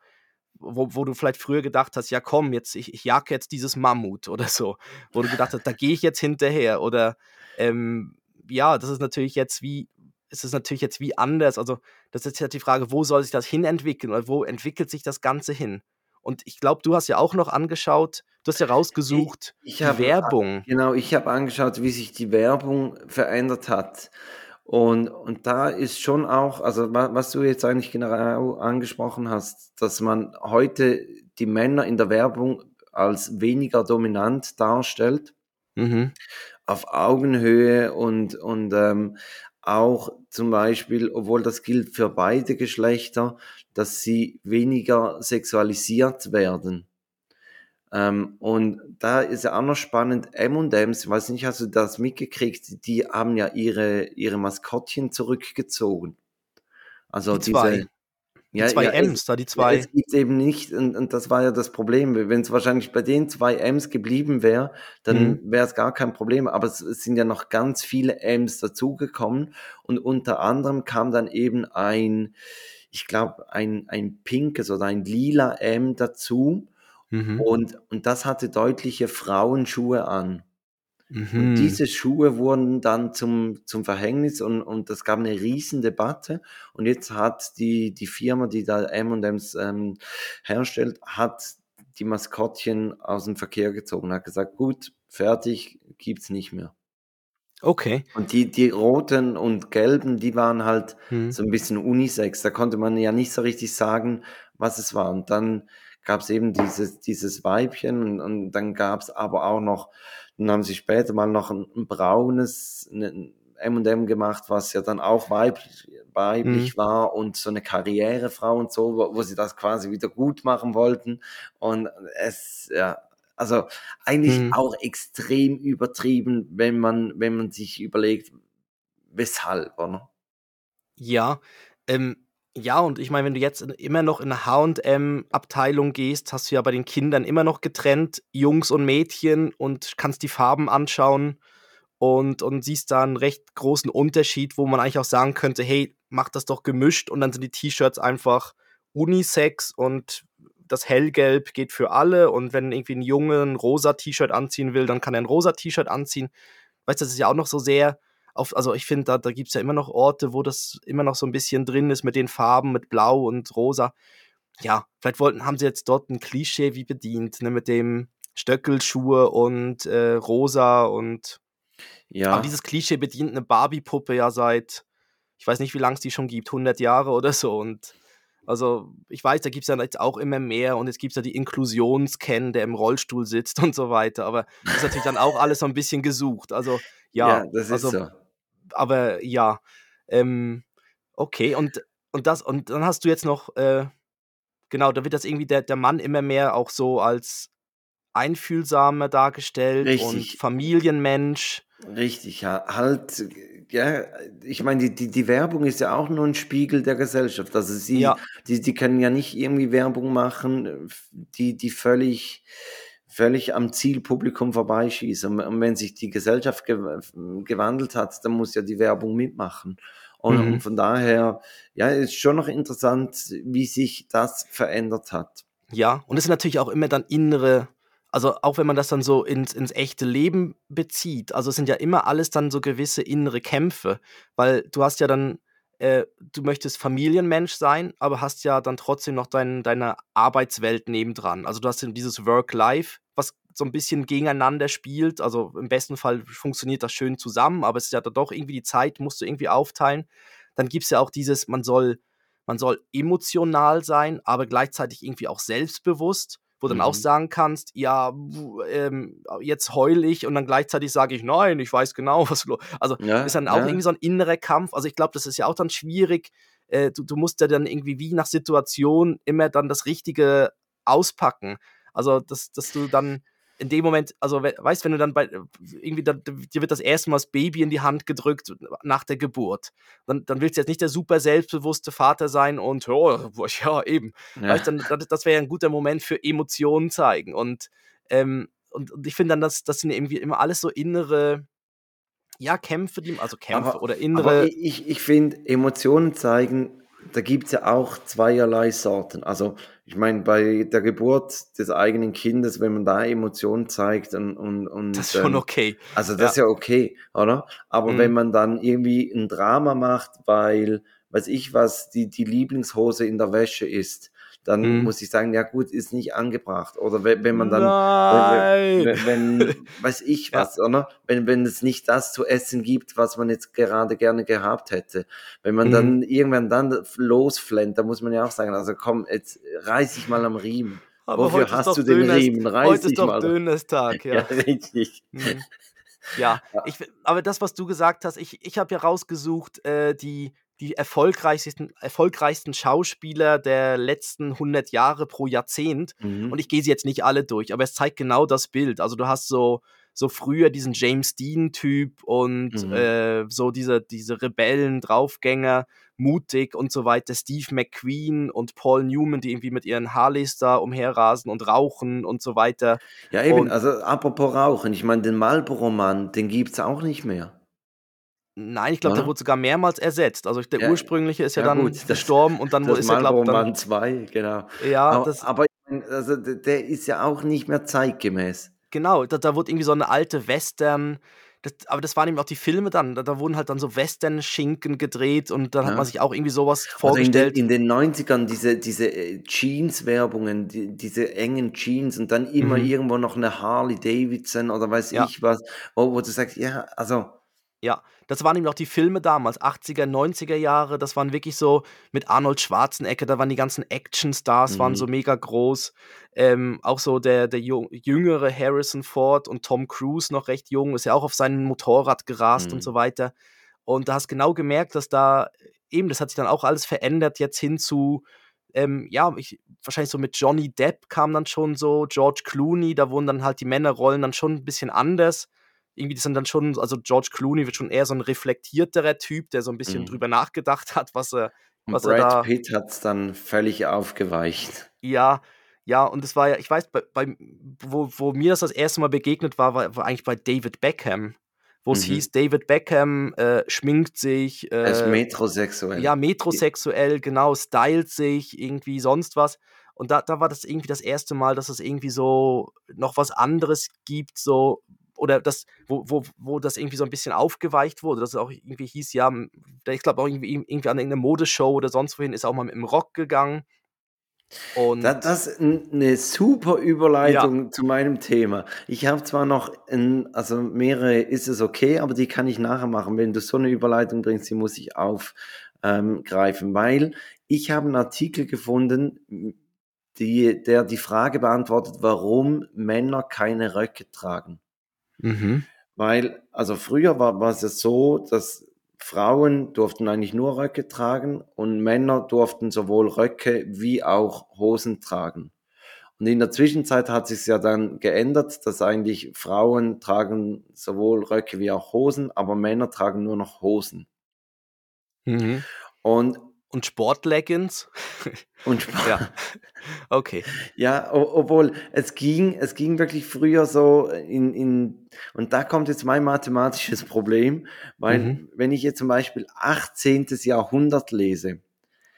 wo wo du vielleicht früher gedacht hast: „Ja komm, jetzt ich ich jage jetzt dieses Mammut“ (laughs) oder so. Wo du gedacht hast: „Da gehe ich jetzt hinterher“ oder, ähm, ja, das ist natürlich jetzt wie es ist natürlich jetzt wie anders. Also, das ist jetzt die Frage, wo soll sich das hinentwickeln oder wo entwickelt sich das Ganze hin? Und ich glaube, du hast ja auch noch angeschaut du hast ja rausgesucht, ich die habe a Werbung. genau, ich habe angeschaut, wie sich die Werbung verändert hat. Und und da ist schon auch also, wa was du jetzt eigentlich genau angesprochen hast, dass man heute die Männer in der Werbung als weniger dominant darstellt Mhm. auf Augenhöhe und und, ähm, auch zum Beispiel, obwohl das gilt für beide Geschlechter, dass sie weniger sexualisiert werden. Ähm, und da ist ja auch noch spannend, M&M's, ich weiß nicht, hast du das mitgekriegt, die haben ja ihre, ihre Maskottchen zurückgezogen. Also die zwei. diese... Die ja, zwei ja, M's, da die zwei. Ja, es gibt eben nicht, und, und, das war ja das Problem. Wenn es wahrscheinlich bei den zwei M's geblieben wäre, dann mhm. wäre es gar kein Problem. Aber es, es, sind ja noch ganz viele M's dazugekommen. Und unter anderem kam dann eben ein, ich glaube, ein, ein pinkes oder ein lila M dazu. Mhm. Und, und das hatte deutliche Frauenschuhe an. Mhm. Und diese Schuhe wurden dann zum, zum Verhängnis und, und das gab eine riesen Debatte. Und jetzt hat die, die Firma, die da M&M's ähm, herstellt, hat die Maskottchen aus dem Verkehr gezogen, hat gesagt, gut, fertig, gibt's nicht mehr. Okay. Und die, die roten und gelben, die waren halt mhm. so ein bisschen Unisex. Da konnte man ja nicht so richtig sagen, was es war. Und dann gab es eben dieses, dieses Weibchen und, und dann gab es aber auch noch, dann haben sie später mal noch ein, ein braunes M&M gemacht, was ja dann auch weiblich, weiblich mhm. war und so eine Karrierefrau und so, wo, wo sie das quasi wieder gut machen wollten und es, ja, also eigentlich mhm. auch extrem übertrieben, wenn man, wenn man sich überlegt, weshalb, oder? Ja, ähm, ja, und ich meine, wenn du jetzt immer noch in eine HM-Abteilung gehst, hast du ja bei den Kindern immer noch getrennt, Jungs und Mädchen, und kannst die Farben anschauen und, und siehst da einen recht großen Unterschied, wo man eigentlich auch sagen könnte, hey, mach das doch gemischt und dann sind die T-Shirts einfach Unisex und das Hellgelb geht für alle und wenn irgendwie ein Junge ein rosa T-Shirt anziehen will, dann kann er ein rosa T-Shirt anziehen. Weißt du, das ist ja auch noch so sehr auf, also ich finde, da, da gibt es ja immer noch Orte, wo das immer noch so ein bisschen drin ist mit den Farben, mit Blau und Rosa. Ja, vielleicht wollten, haben sie jetzt dort ein Klischee wie bedient, ne, mit dem Stöckelschuhe und äh, Rosa und ja. Aber dieses Klischee bedient eine Barbie-Puppe ja seit, ich weiß nicht, wie lange es die schon gibt, 100 Jahre oder so und also ich weiß, da gibt es ja jetzt auch immer mehr und es gibt ja die Inklusionsken, der im Rollstuhl sitzt (laughs) und so weiter, aber das ist natürlich dann auch alles so ein bisschen gesucht. Also ja, ja das ist also, so aber ja, ähm, okay, und, und das, und dann hast du jetzt noch, äh, genau, da wird das irgendwie der, der Mann immer mehr auch so als einfühlsamer dargestellt Richtig. und Familienmensch. Richtig, ja, halt, ja, ich meine, die, die, die Werbung ist ja auch nur ein Spiegel der Gesellschaft. Also sie, ja. die, die können ja nicht irgendwie Werbung machen, die, die völlig völlig am Zielpublikum vorbeischießen. Und wenn sich die Gesellschaft gewandelt hat, dann muss ja die Werbung mitmachen. Und mhm. von daher, ja, ist schon noch interessant, wie sich das verändert hat. Ja, und es sind natürlich auch immer dann innere, also auch wenn man das dann so ins, ins echte Leben bezieht, also es sind ja immer alles dann so gewisse innere Kämpfe, weil du hast ja dann äh, du möchtest Familienmensch sein, aber hast ja dann trotzdem noch dein, deine Arbeitswelt nebendran. Also du hast dieses Work-Life, was so ein bisschen gegeneinander spielt. Also im besten Fall funktioniert das schön zusammen, aber es ist ja dann doch irgendwie die Zeit, musst du irgendwie aufteilen. Dann gibt es ja auch dieses, man soll, man soll emotional sein, aber gleichzeitig irgendwie auch selbstbewusst wo du dann mhm. auch sagen kannst, ja, ähm, jetzt heul ich und dann gleichzeitig sage ich, nein, ich weiß genau, (laughs) was los Also ja, ist dann auch ja. irgendwie so ein innerer Kampf. Also ich glaube, das ist ja auch dann schwierig. Äh, du, du musst ja dann irgendwie wie nach Situation immer dann das Richtige auspacken. Also, dass, dass du dann in dem Moment, also weißt, wenn du dann bei irgendwie da, dir wird das erste Mal das Baby in die Hand gedrückt nach der Geburt, dann, dann willst du jetzt nicht der super selbstbewusste Vater sein und oh, (laughs) ja eben, ja. Weißt, dann, das wäre ja ein guter Moment für Emotionen zeigen und ähm, und, und ich finde dann, dass das sind irgendwie immer alles so innere ja Kämpfe, die also Kämpfe aber, oder innere. Aber ich, ich finde Emotionen zeigen da gibt es ja auch zweierlei Sorten. Also ich meine, bei der Geburt des eigenen Kindes, wenn man da Emotionen zeigt und, und, und das ist schon ähm, okay. Also das ja. ist ja okay, oder? Aber mhm. wenn man dann irgendwie ein Drama macht, weil, weiß ich was, die, die Lieblingshose in der Wäsche ist, dann mhm. muss ich sagen, ja gut, ist nicht angebracht. Oder wenn, wenn man dann, Nein. wenn, wenn, wenn weiß ich was, ja. oder? Wenn, wenn es nicht das zu essen gibt, was man jetzt gerade gerne gehabt hätte. Wenn man mhm. dann irgendwann dann losflennt, da muss man ja auch sagen, also komm, jetzt reiß ich mal am Riemen. Aber Wofür hast du den Döners, Riemen? Reiß heute ist doch mal. Dönerstag, (laughs) ja. ja richtig. Mhm. Ja, ich, aber das, was du gesagt hast, ich, ich habe ja rausgesucht, äh, die, die erfolgreichsten, erfolgreichsten Schauspieler der letzten 100 Jahre pro Jahrzehnt. Mhm. Und ich gehe sie jetzt nicht alle durch, aber es zeigt genau das Bild. Also du hast so, so früher diesen James Dean-Typ und Mhm. äh, so diese, diese Rebellen, Draufgänger, mutig und so weiter, Steve McQueen und Paul Newman, die irgendwie mit ihren Harleys da umherrasen und rauchen und so weiter. Ja, eben, Und- also apropos Rauchen, ich meine, den Marlboro-Mann, den gibt's auch nicht mehr. Nein, ich glaube, der Oder? wurde sogar mehrmals ersetzt. Also der Ja, ursprüngliche ist ja, ja dann gut, das- gestorben und dann das ist er, glaube ich, dann. Marlboro-Mann 2, genau. Ja, aber, das, aber also, der ist ja auch nicht mehr zeitgemäß. genau, da, da wurde irgendwie so eine alte Western. Das, aber das waren eben auch die Filme dann. Da, da wurden halt dann so Western-Schinken gedreht und dann hat Ja. man sich auch irgendwie sowas Oder in den, vorgestellt. in den 90ern diese, diese äh, Jeans-Werbungen, die, diese engen Jeans und dann immer Mhm. irgendwo noch eine Harley Davidson oder weiß ich was, wo, wo du sagst, ja, also, Ja, das waren eben auch die Filme damals, 80er, 90er Jahre, das waren wirklich so mit Arnold Schwarzenegger, da waren die ganzen Actionstars, waren Mhm. so mega groß. Ähm, auch so der, der jüngere Harrison Ford und Tom Cruise noch recht jung, ist ja auch auf seinem Motorrad gerast Mhm. und so weiter. Und da hast genau gemerkt, dass da eben, das hat sich dann auch alles verändert jetzt hin zu, ähm, ja, ich, wahrscheinlich so mit Johnny Depp kam dann schon so, George Clooney, da wurden dann halt die Männerrollen dann schon ein bisschen anders irgendwie das sind dann schon, also George Clooney wird schon eher so ein reflektierterer Typ, der so ein bisschen Mhm. drüber nachgedacht hat, was er, und was er da, Brad Pitt hat's dann völlig aufgeweicht. ja, ja, und es war ja, ich weiß, bei, bei wo, wo mir das das erste Mal begegnet war, war, war eigentlich bei David Beckham, wo es Mhm. hieß, David Beckham äh, schminkt sich, Er ist äh, metrosexuell. ja, metrosexuell, genau, stylt sich, irgendwie sonst was. Und da, da war das irgendwie das erste Mal, dass es irgendwie so noch was anderes gibt, so, oder das, wo, wo, wo das irgendwie so ein bisschen aufgeweicht wurde, dass es auch irgendwie hieß, ja, ich glaube auch irgendwie, irgendwie an irgendeine Modeshow oder sonst wohin ist auch mal mit dem Rock gegangen. Und Da, das ist eine super Überleitung zu meinem Thema. Ich habe zwar noch, ein, also mehrere ist es okay, aber die kann ich nachher machen. Wenn du so eine Überleitung bringst, die muss ich aufgreifen, weil ich habe einen Artikel gefunden, die, der die Frage beantwortet, warum Männer keine Röcke tragen. Mhm. Weil, also früher war, war es ja so, dass Frauen durften eigentlich nur Röcke tragen und Männer durften sowohl Röcke wie auch Hosen tragen. Und in der Zwischenzeit hat sich ja dann geändert, dass eigentlich Frauen tragen sowohl Röcke wie auch Hosen, aber Männer tragen nur noch Hosen. Mhm. Und, Und Sportleggings? und Sp- ja. Okay. Ja, obwohl es ging, es ging wirklich früher so in, in, und da kommt jetzt mein mathematisches Problem, weil Mhm. wenn ich jetzt zum Beispiel 18. Jahrhundert lese,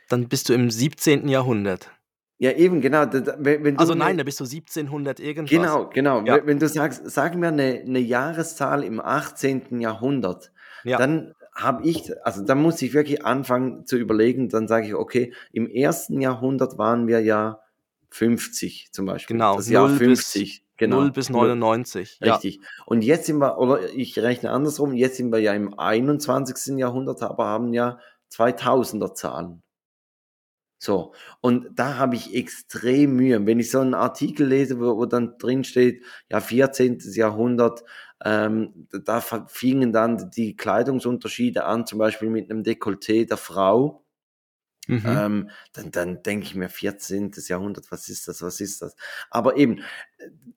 Dann bist du im 17. Jahrhundert. ja eben, genau, wenn, wenn Also ne- nein, da bist du 1700 irgendwas. genau, genau, Ja. wenn, wenn du sagst, sag mir eine, eine Jahreszahl im 18. Jahrhundert, Ja. dann habe ich, also da muss ich wirklich anfangen zu überlegen, dann sage ich, okay, im ersten Jahrhundert waren wir ja 50 zum Beispiel. Genau, Das Jahr 0 bis- 50. Genau. 0 bis 99. Ja. Richtig. Und jetzt sind wir, oder ich rechne andersrum, jetzt sind wir ja im 21. Jahrhundert, aber haben ja 2000er Zahlen. So, und da habe ich extrem Mühe. Wenn ich so einen Artikel lese, wo, wo dann drin steht, ja, 14. Jahrhundert, ähm, da, fingen dann die Kleidungsunterschiede an, zum Beispiel mit einem Dekolleté der Frau. Mhm. Ähm, dann, dann denke ich mir, 14. Jahrhundert, was ist das, was ist das? Aber eben,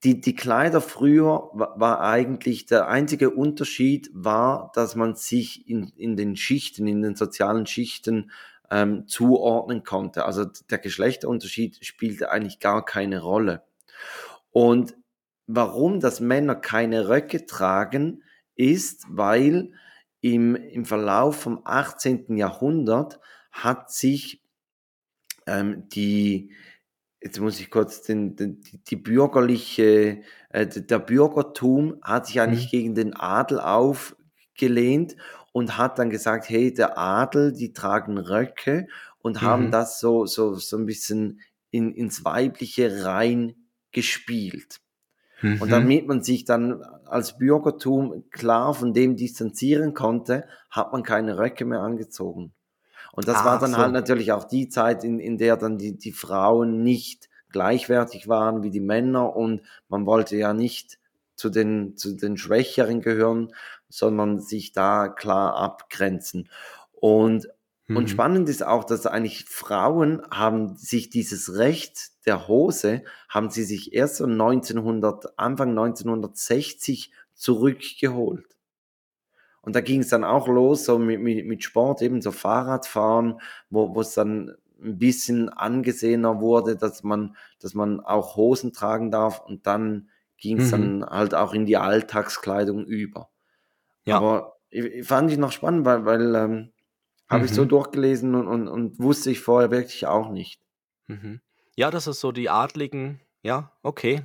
die, die Kleider früher war, war eigentlich, der einzige Unterschied war, dass man sich in, in den Schichten, in den sozialen Schichten ähm, zuordnen konnte. Also der Geschlechterunterschied spielte eigentlich gar keine Rolle. Und warum das Männer keine Röcke tragen, ist, weil im, im Verlauf vom 18. Jahrhundert hat sich ähm, die, jetzt muss ich kurz den, den, die, bürgerliche, äh, der Bürgertum hat sich eigentlich Mhm. gegen den Adel aufgelehnt und hat dann gesagt, hey, der Adel, die tragen Röcke und haben Mhm. das so, so, so ein bisschen in, ins Weibliche rein gespielt. Und Mhm. damit man sich dann als Bürgertum klar von dem distanzieren konnte, hat man keine Röcke mehr angezogen. Und das war Ach dann so. halt natürlich auch die Zeit, in, in der dann die, die Frauen nicht gleichwertig waren wie die Männer und man wollte ja nicht zu den, zu den Schwächeren gehören, sondern sich da klar abgrenzen. Und Und Mhm. spannend ist auch, dass eigentlich Frauen haben sich dieses Recht der Hose, haben sie sich erst so 1900, Anfang 1960 zurückgeholt. Und da ging es dann auch los, so mit, mit, mit Sport, eben so Fahrradfahren, wo wo es dann ein bisschen angesehener wurde, dass man, dass man auch Hosen tragen darf und dann ging es Mhm. dann halt auch in die Alltagskleidung über. Ja. Aber ich, fand ich noch spannend, weil, weil ähm, habe ich so Mhm. durchgelesen und, und, und wusste ich vorher wirklich auch nicht. Mhm. Ja, das ist so die Adligen. Ja, okay.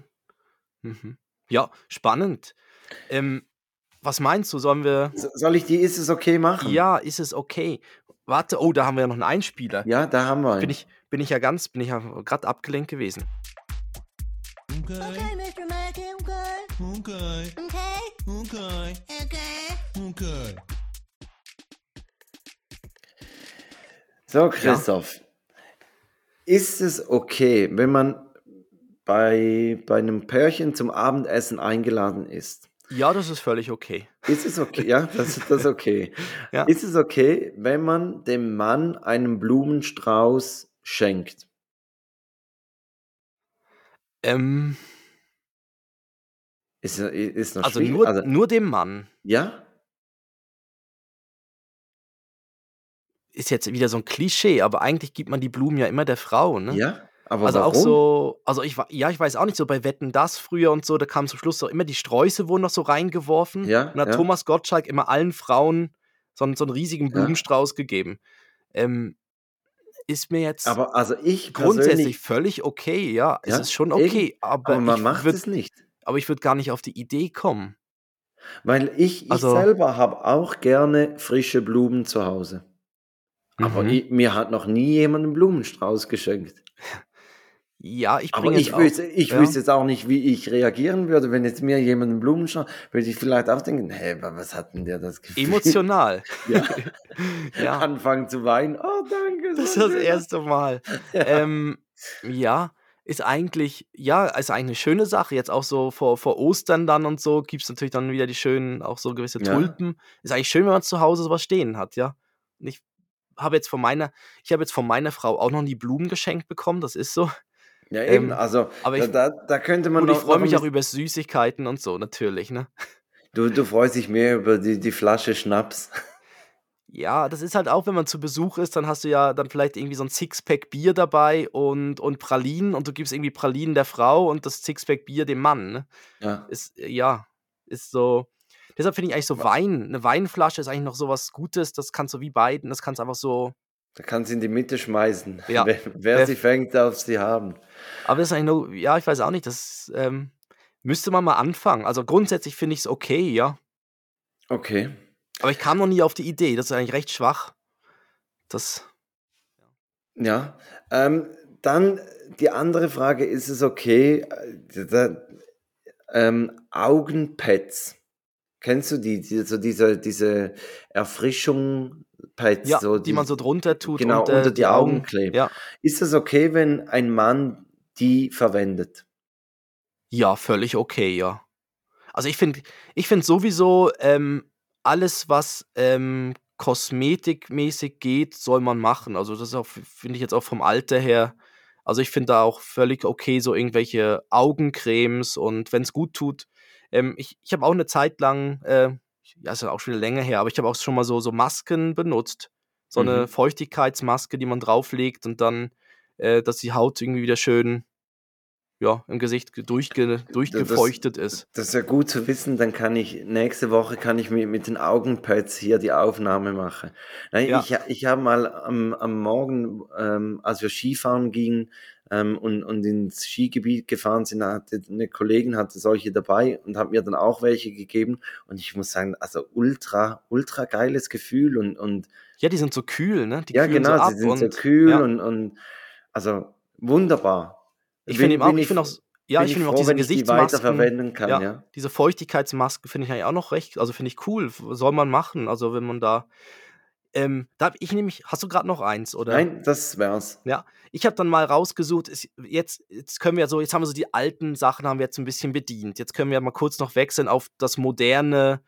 Mhm. Ja, spannend. Ähm, was meinst du? Sollen wir. So- Soll ich die Ist es okay machen? Ja, ist es okay? Warte, oh, da haben wir ja noch einen Einspieler. Ja, da haben wir Bin ihn. ich, bin ich ja ganz, bin ich ja gerade abgelenkt gewesen. Okay, Okay, Mr. Mackey, okay. okay, Okay? okay, Okay. okay. So, Christoph. Ist es okay, wenn man bei, bei einem Pärchen zum Abendessen eingeladen ist? Ja, das ist völlig okay. Ist es okay? Ja, das, das ist okay. (laughs) Ja. Ist es okay, wenn man dem Mann einen Blumenstrauß schenkt? Ähm, Ist, ist noch also, schwierig. nur, also, nur dem Mann ja? Ist jetzt wieder so ein Klischee, aber eigentlich gibt man die Blumen ja immer der Frau, ne? Ja? Aber Also warum? auch so, also ich wa- ja, ich weiß auch nicht, so bei Wetten das früher und so, da kam zum Schluss so immer die Sträuße wurden noch so reingeworfen. Ja, Und hat ja. Thomas Gottschalk immer allen Frauen so, einen- so einen riesigen Ja. Blumenstrauß gegeben. Ähm, ist mir jetzt Aber also ich grundsätzlich völlig okay, ja. Es Ja, ist schon okay, aber, aber man ich macht würd, es nicht. aber ich würde gar nicht auf die Idee kommen. Weil ich, ich Also- selber habe auch gerne frische Blumen zu Hause. Aber Mhm. ich, mir hat noch nie jemand einen Blumenstrauß geschenkt. Ja, ich Aber bringe ich, jetzt auch. wüsste, ich ja. wüsste jetzt auch nicht, wie ich reagieren würde, wenn jetzt mir jemand einen Blumenstrauß, würde ich vielleicht auch denken, hey, wa- was hat denn der das Gefühl? Emotional. (laughs) Ja. (laughs) Ja. (laughs) Anfangen zu weinen. Oh, danke. Das ist das erste Mal. Ja. Ähm, ja, ist eigentlich, ja, ist eigentlich eine schöne Sache. Jetzt auch so vor, vor Ostern dann und so gibt es natürlich dann wieder die schönen, auch so gewisse Ja. Tulpen. Ist eigentlich schön, wenn man zu Hause sowas stehen hat, ja. Und ich habe jetzt von meiner, ich habe jetzt von meiner Frau auch noch nie Blumen geschenkt bekommen, das ist so. Ja, eben, ähm, also aber da, ich- da, da könnte man Und ich freue mich auch über Süßigkeiten und so, natürlich, ne? Du, du freust dich mehr über die, die Flasche Schnaps. Ja, das ist halt auch, wenn man zu Besuch ist, dann hast du ja dann vielleicht irgendwie so ein Sixpack Bier dabei und, und Pralinen und du gibst irgendwie Pralinen der Frau und das Sixpack Bier dem Mann. Ne? Ja. Ist, äh, ja, ist so. Deshalb finde ich eigentlich so Wein, eine Weinflasche ist eigentlich noch so was Gutes, das kannst du wie beiden, das kannst du einfach so. Da kannst du in die Mitte schmeißen. Ja. Wer, (laughs) wer Wer- sie fängt, darf sie haben. Aber das ist eigentlich nur, ja, ich weiß auch nicht, das ähm, müsste man mal anfangen. Also grundsätzlich finde ich es okay, ja. Okay. Aber ich kam noch nie auf die Idee, das ist eigentlich recht schwach. Das. Ja. Ähm, dann die andere Frage, ist es okay, äh, ähm, Augenpads. Kennst du die? die so diese, diese Erfrischung-Pads? Ja, so die man so drunter tut, genau, unter, unter die Augen klebt. Ja. Ist es okay, wenn ein Mann die verwendet? Ja, völlig okay, ja. Also ich finde, ich finde sowieso, ähm, alles, was ähm, kosmetikmäßig geht, soll man machen. Also das finde ich jetzt auch vom Alter her. Also ich finde da auch völlig okay, so irgendwelche Augencremes und wenn es gut tut. Ähm, ich ich habe auch eine Zeit lang, äh, ja, ist ja auch schon länger her, aber ich habe auch schon mal so, so Masken benutzt. So eine Mhm. Feuchtigkeitsmaske, die man drauflegt und dann, äh, dass die Haut irgendwie wieder schön ja, im Gesicht ge- durchge, durchgefeuchtet ist. Das ist ja gut zu wissen, dann kann ich, nächste Woche kann ich mit, mit den Augenpads hier die Aufnahme machen. Nein, Ja. Ich, ich habe mal am, am Morgen, ähm, als wir Skifahren gingen ähm, und, und ins Skigebiet gefahren sind, hatte eine Kollegin hatte solche dabei und hat mir dann auch welche gegeben. Und ich muss sagen, also ultra, ultra geiles Gefühl und, und Ja, die sind so kühl, ne? Die ja, genau, so sie sind so kühl ja. und, und also wunderbar. ich finde auch, ich finde auch, ja, ich finde auch diese die Gesichtsmasken, kann, ja, ja. diese Feuchtigkeitsmaske finde ich eigentlich auch noch recht, also finde ich cool, soll man machen, also wenn man da, ähm, da hab ich nämlich, hast du gerade noch eins, oder? Nein, das wär's. Ja, ich habe dann mal rausgesucht, ist, jetzt, jetzt können wir so, jetzt haben wir so die alten Sachen haben wir jetzt ein bisschen bedient. Jetzt können wir mal kurz noch wechseln auf das moderne,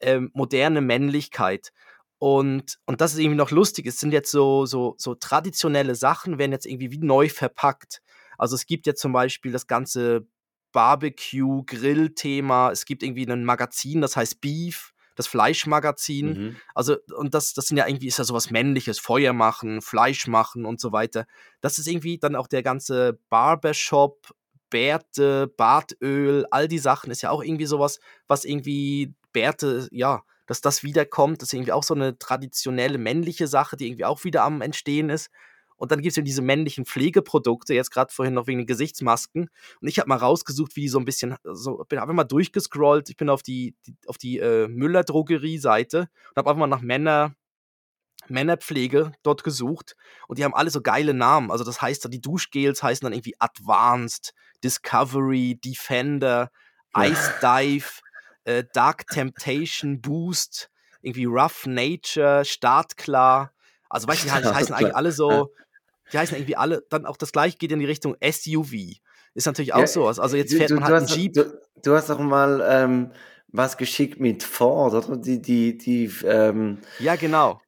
ähm, moderne Männlichkeit. Und, und das ist irgendwie noch lustig. Es sind jetzt so, so, so traditionelle Sachen, werden jetzt irgendwie wie neu verpackt. Also es gibt jetzt zum Beispiel das ganze Barbecue-Grill-Thema. Es gibt irgendwie ein Magazin, das heißt Beef, das Fleischmagazin. Mhm. Also, und das, das sind ja irgendwie, ist ja sowas Männliches, Feuer machen, Fleisch machen und so weiter. Das ist irgendwie dann auch der ganze Barbershop, Bärte, Bartöl, all die Sachen ist ja auch irgendwie sowas, was irgendwie Bärte, ja, dass das wiederkommt, das ist irgendwie auch so eine traditionelle männliche Sache, die irgendwie auch wieder am Entstehen ist. Und dann gibt es ja diese männlichen Pflegeprodukte, jetzt gerade vorhin noch wegen den Gesichtsmasken. Und ich habe mal rausgesucht, wie die so ein bisschen, so, bin einfach mal durchgescrollt. Ich bin auf die, die auf die äh, Müller-Drogerie-Seite und habe einfach mal nach Männer, Männerpflege dort gesucht. Und die haben alle so geile Namen. Also das heißt, die Duschgels heißen dann irgendwie Advanced, Discovery, Defender, Ice Dive, äh, Dark Temptation, Boost, irgendwie Rough Nature, Startklar. Also weißt du, die (laughs) heißen eigentlich alle so, die heißen irgendwie alle, dann auch das gleiche geht in die Richtung SUV. Ist natürlich auch Ja, sowas. Also jetzt fährt du, man du, halt einen hast, Jeep. du, du hast doch mal ähm, was geschickt mit Ford, oder? Die, die, die, ähm, Ja, genau.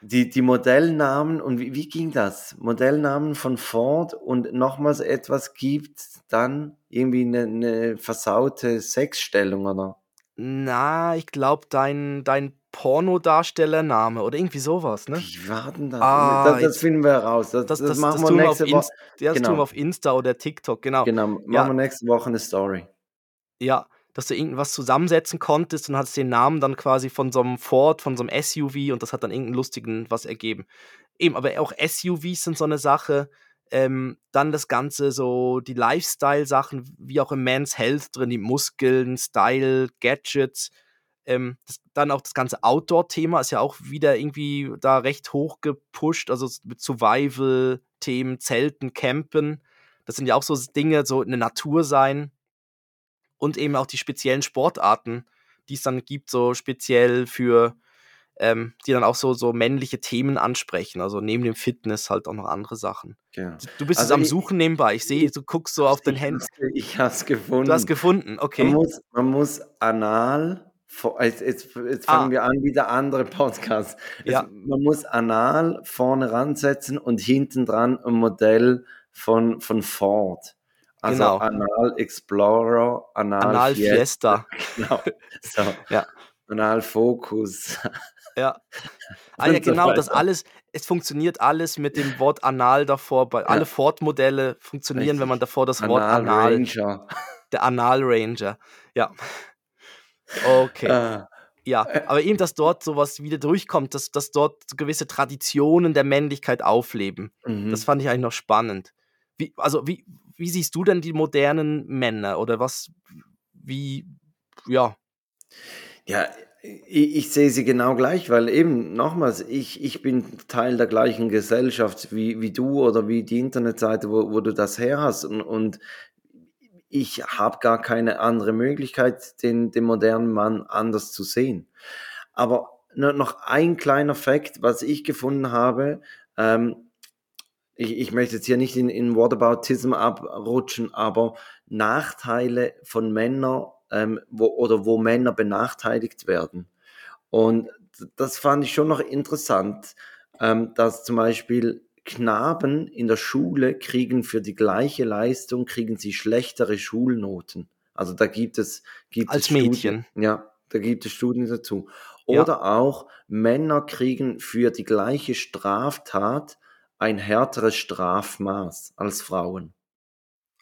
die, die Modellnamen und wie, wie ging das? Modellnamen von Ford und nochmals etwas gibt dann irgendwie eine, eine versaute Sexstellung, oder? Na, ich glaube, dein, dein Pornodarstellername oder irgendwie sowas, ne? Wie war denn das? Ah, das, das finden wir heraus. Das, Das, das, machen wir tun nächste Woche. Insta, ja, das tun Genau. wir auf Insta oder TikTok, genau. Genau, machen Ja. wir nächste Woche eine Story. Ja, dass du irgendwas zusammensetzen konntest und hast den Namen dann quasi von so einem Ford, von so einem SUV und das hat dann irgendeinen lustigen was ergeben. Eben, aber auch SUVs sind so eine Sache. Ähm, dann das Ganze, so die Lifestyle-Sachen, wie auch im Men's Health drin, die Muskeln, Style, Gadgets. Ähm, das, dann auch das ganze Outdoor-Thema ist ja auch wieder irgendwie da recht hoch gepusht, also mit Survival-Themen, Zelten, Campen. Das sind ja auch so Dinge, so in der Natur sein und eben auch die speziellen Sportarten, die es dann gibt, so speziell für, ähm, die dann auch so, so männliche Themen ansprechen. Also neben dem Fitness halt auch noch andere Sachen. Genau. Du bist Also jetzt am ich- Suchen nebenbei. Ich sehe, du guckst so auf Handy. hab's ge- Ich habe es gefunden. Du hast gefunden, Man okay. muss, man muss anal, jetzt, jetzt, jetzt Ah. fangen wir an, wieder andere Podcasts. Ja. Man muss anal vorne ransetzen und hinten dran ein Modell von, von Ford. Also Genau. Anal Explorer, Anal, Anal Fiesta. Fiesta. (laughs) Genau. So. Ja. Anal Focus. Ja. (laughs) Ah ja, so genau, das alles, es funktioniert alles mit dem Wort anal davor. Bei, Alle Ford-Modelle funktionieren, wenn man Richtig. davor das Wort Anal anal, Ranger. der Anal Ranger. Ja. Okay. Ah, Ja, aber eben, dass dort sowas wieder durchkommt, dass, dass dort gewisse Traditionen der Männlichkeit aufleben. mhm. Das fand ich eigentlich noch spannend. Wie, also, wie, wie siehst du denn die modernen Männer? Oder was, wie, ja, Ja, ich, ich sehe sie genau gleich, weil eben nochmals, ich, ich bin Teil der gleichen Gesellschaft wie, wie du oder wie die Internetseite, wo, wo du das her hast. Und, und ich habe gar keine andere Möglichkeit, den, den modernen Mann anders zu sehen. Aber noch ein kleiner Fakt, was ich gefunden habe. Ähm, ich, ich möchte jetzt hier nicht in, in Whataboutism abrutschen, aber Nachteile von Männern ähm, wo, oder wo Männer benachteiligt werden. Und das fand ich schon noch interessant, ähm, dass zum Beispiel Knaben in der Schule kriegen für die gleiche Leistung, kriegen sie schlechtere Schulnoten. Also da gibt es, gibt Als es Studien, Mädchen. ja, da gibt es Studien dazu. Ja. Oder auch Männer kriegen für die gleiche Straftat ein härteres Strafmaß als Frauen.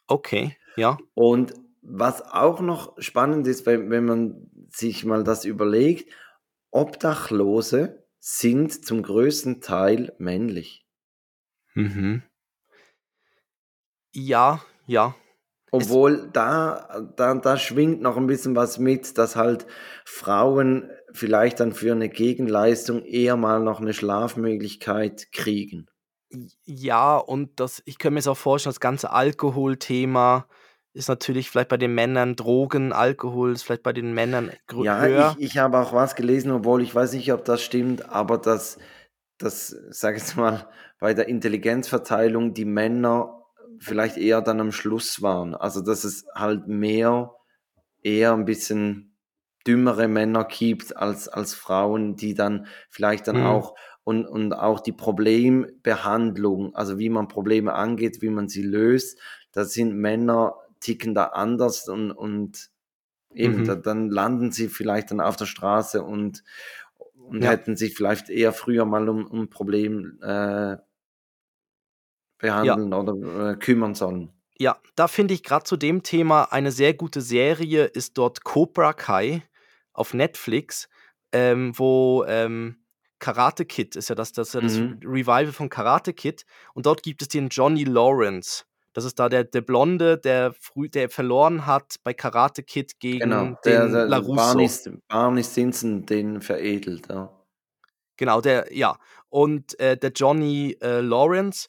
okay, ja. Und was auch noch spannend ist, wenn man sich mal das überlegt, Obdachlose sind zum größten Teil männlich. Mhm. Ja, ja. Obwohl da, da, da schwingt noch ein bisschen was mit, dass halt Frauen vielleicht dann für eine Gegenleistung eher mal noch eine Schlafmöglichkeit kriegen. Ja, und das, ich könnte mir jetzt auch vorstellen, das ganze Alkoholthema ist natürlich vielleicht bei den Männern Drogen, Alkohol ist vielleicht bei den Männern grö- Ja, höher. ich, ich habe auch was gelesen, obwohl ich weiß nicht, ob das stimmt, aber dass, das, sag ich jetzt mal, bei der Intelligenzverteilung die Männer vielleicht eher dann am Schluss waren. Also dass es halt mehr eher ein bisschen dümmere Männer gibt als, als Frauen, die dann vielleicht dann Mhm. auch und, und auch die Problembehandlung, also wie man Probleme angeht, wie man sie löst, da sind Männer ticken da anders und, und eben, Mhm. da, dann landen sie vielleicht dann auf der Straße und, und Ja. hätten sich vielleicht eher früher mal um, um ein Problem äh, behandeln oder äh, kümmern sollen. Ja, da finde ich gerade zu dem Thema eine sehr gute Serie ist dort Cobra Kai auf Netflix, ähm, wo ähm, Karate Kid ist ja das, das, ist ja das Mhm. Revival von Karate Kid und dort gibt es den Johnny Lawrence. Das ist da der, der Blonde, der früh, der verloren hat bei Karate Kid gegen Genau, den der, der LaRusso. Barney, Barney Stinson den veredelt. Ja. Genau, der, ja. Und äh, der Johnny äh, Lawrence.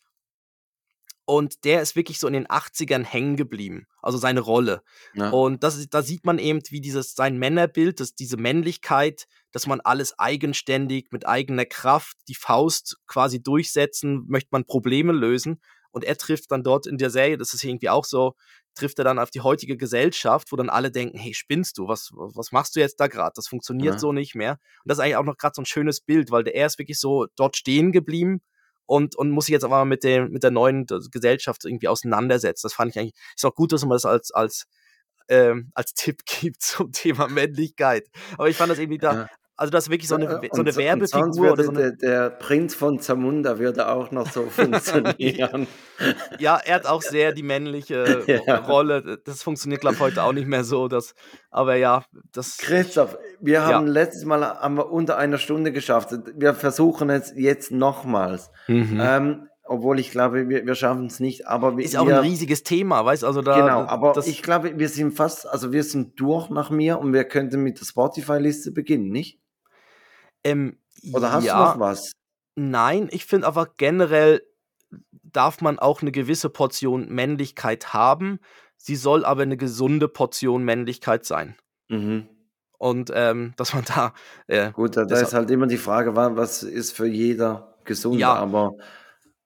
Und der ist wirklich so in den 80ern hängen geblieben. Also seine Rolle. Ja. Und das, da sieht man eben, wie dieses sein Männerbild, dass diese Männlichkeit, dass man alles eigenständig mit eigener Kraft, die Faust quasi durchsetzen, möchte man Probleme lösen. Und er trifft dann dort in der Serie, das ist irgendwie auch so, trifft er dann auf die heutige Gesellschaft, wo dann alle denken, hey, spinnst du? Was, was machst du jetzt da gerade? Das funktioniert Ja. so nicht mehr. Und das ist eigentlich auch noch gerade so ein schönes Bild, weil der, er ist wirklich so dort stehen geblieben und, und muss sich jetzt aber mit, dem, mit der neuen Gesellschaft irgendwie auseinandersetzen. Das fand ich eigentlich, ist auch gut, dass man das als, als, ähm, als Tipp (laughs) gibt zum Thema Männlichkeit. Aber ich fand das irgendwie da, Ja. Also das ist wirklich so eine, so eine und so- und Werbefigur oder würde so eine, der, der Prinz von Zamunda würde auch noch so (laughs) funktionieren. Ja, er hat auch sehr die männliche (laughs) Ja. Rolle. Das funktioniert, glaube ich, heute auch nicht mehr so. Das, aber ja, das. Christoph, wir Ja. haben letztes Mal haben wir unter einer Stunde geschafft. Wir versuchen es jetzt nochmals. Mhm. Ähm, obwohl ich glaube, wir, wir schaffen es nicht. Aber wir, ist auch ein riesiges Thema, weißt du? Also da. Genau, aber ich glaube, wir sind fast, also wir sind durch nach mir und wir könnten mit der Spotify-Liste beginnen, nicht? ähm, Oder hast ja, du noch was? Nein, ich finde aber generell darf man auch eine gewisse Portion Männlichkeit haben. Sie soll aber eine gesunde Portion Männlichkeit sein. Mhm. Und ähm, (laughs) dass man da. Äh, Gut, da, da ist halt immer die Frage, wa- was ist für jeder gesund, Ja. aber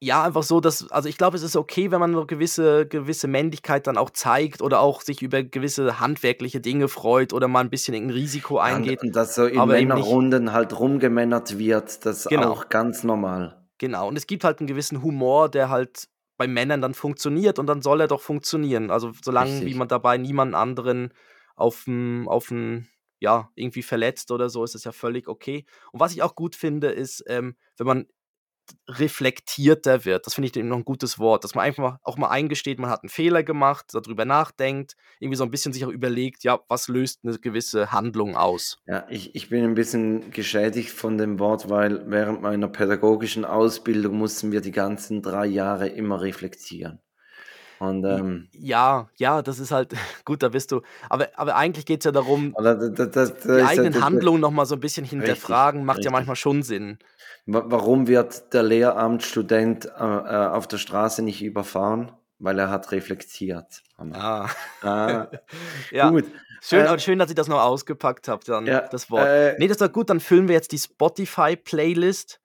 ja, einfach so, dass, also ich glaube, es ist okay, wenn man so gewisse, gewisse Männlichkeit dann auch zeigt oder auch sich über gewisse handwerkliche Dinge freut oder mal ein bisschen irgendein Risiko eingeht. und, und dass so in Männerrunden halt rumgemännert wird, das ist Genau. auch ganz normal. Genau. Und es gibt halt einen gewissen Humor, der halt bei Männern dann funktioniert und dann soll er doch funktionieren. Also solange wie Richtig. man dabei niemanden anderen auf ein, auf ein, ja, irgendwie verletzt oder so, ist es ja völlig okay. Und was ich auch gut finde, ist, ähm, wenn man reflektierter wird. Das finde ich noch ein gutes Wort, dass man einfach auch mal eingesteht, man hat einen Fehler gemacht, darüber nachdenkt, irgendwie so ein bisschen sich auch überlegt, ja, was löst eine gewisse Handlung aus? Ja, ich, ich bin ein bisschen geschädigt von dem Wort, weil während meiner pädagogischen Ausbildung mussten wir die ganzen drei Jahre immer reflektieren. Und ähm, Ja, ja, das ist halt, (laughs) gut, da bist du. Aber, aber eigentlich geht es ja darum, oder da, da, da, da die ja eigenen der- Handlungen nochmal so ein bisschen hinterfragen, macht ja richtig. manchmal schon Sinn. Wa- Warum wird der Lehramtsstudent äh, äh, auf der Straße nicht überfahren? Weil er hat reflektiert. Ah. Ah, (laughs) ja, Gut. schön, Äh, schön, dass ihr das noch ausgepackt habt, dann Ja, das Wort. äh, nee, das war gut, dann füllen wir jetzt die Spotify-Playlist.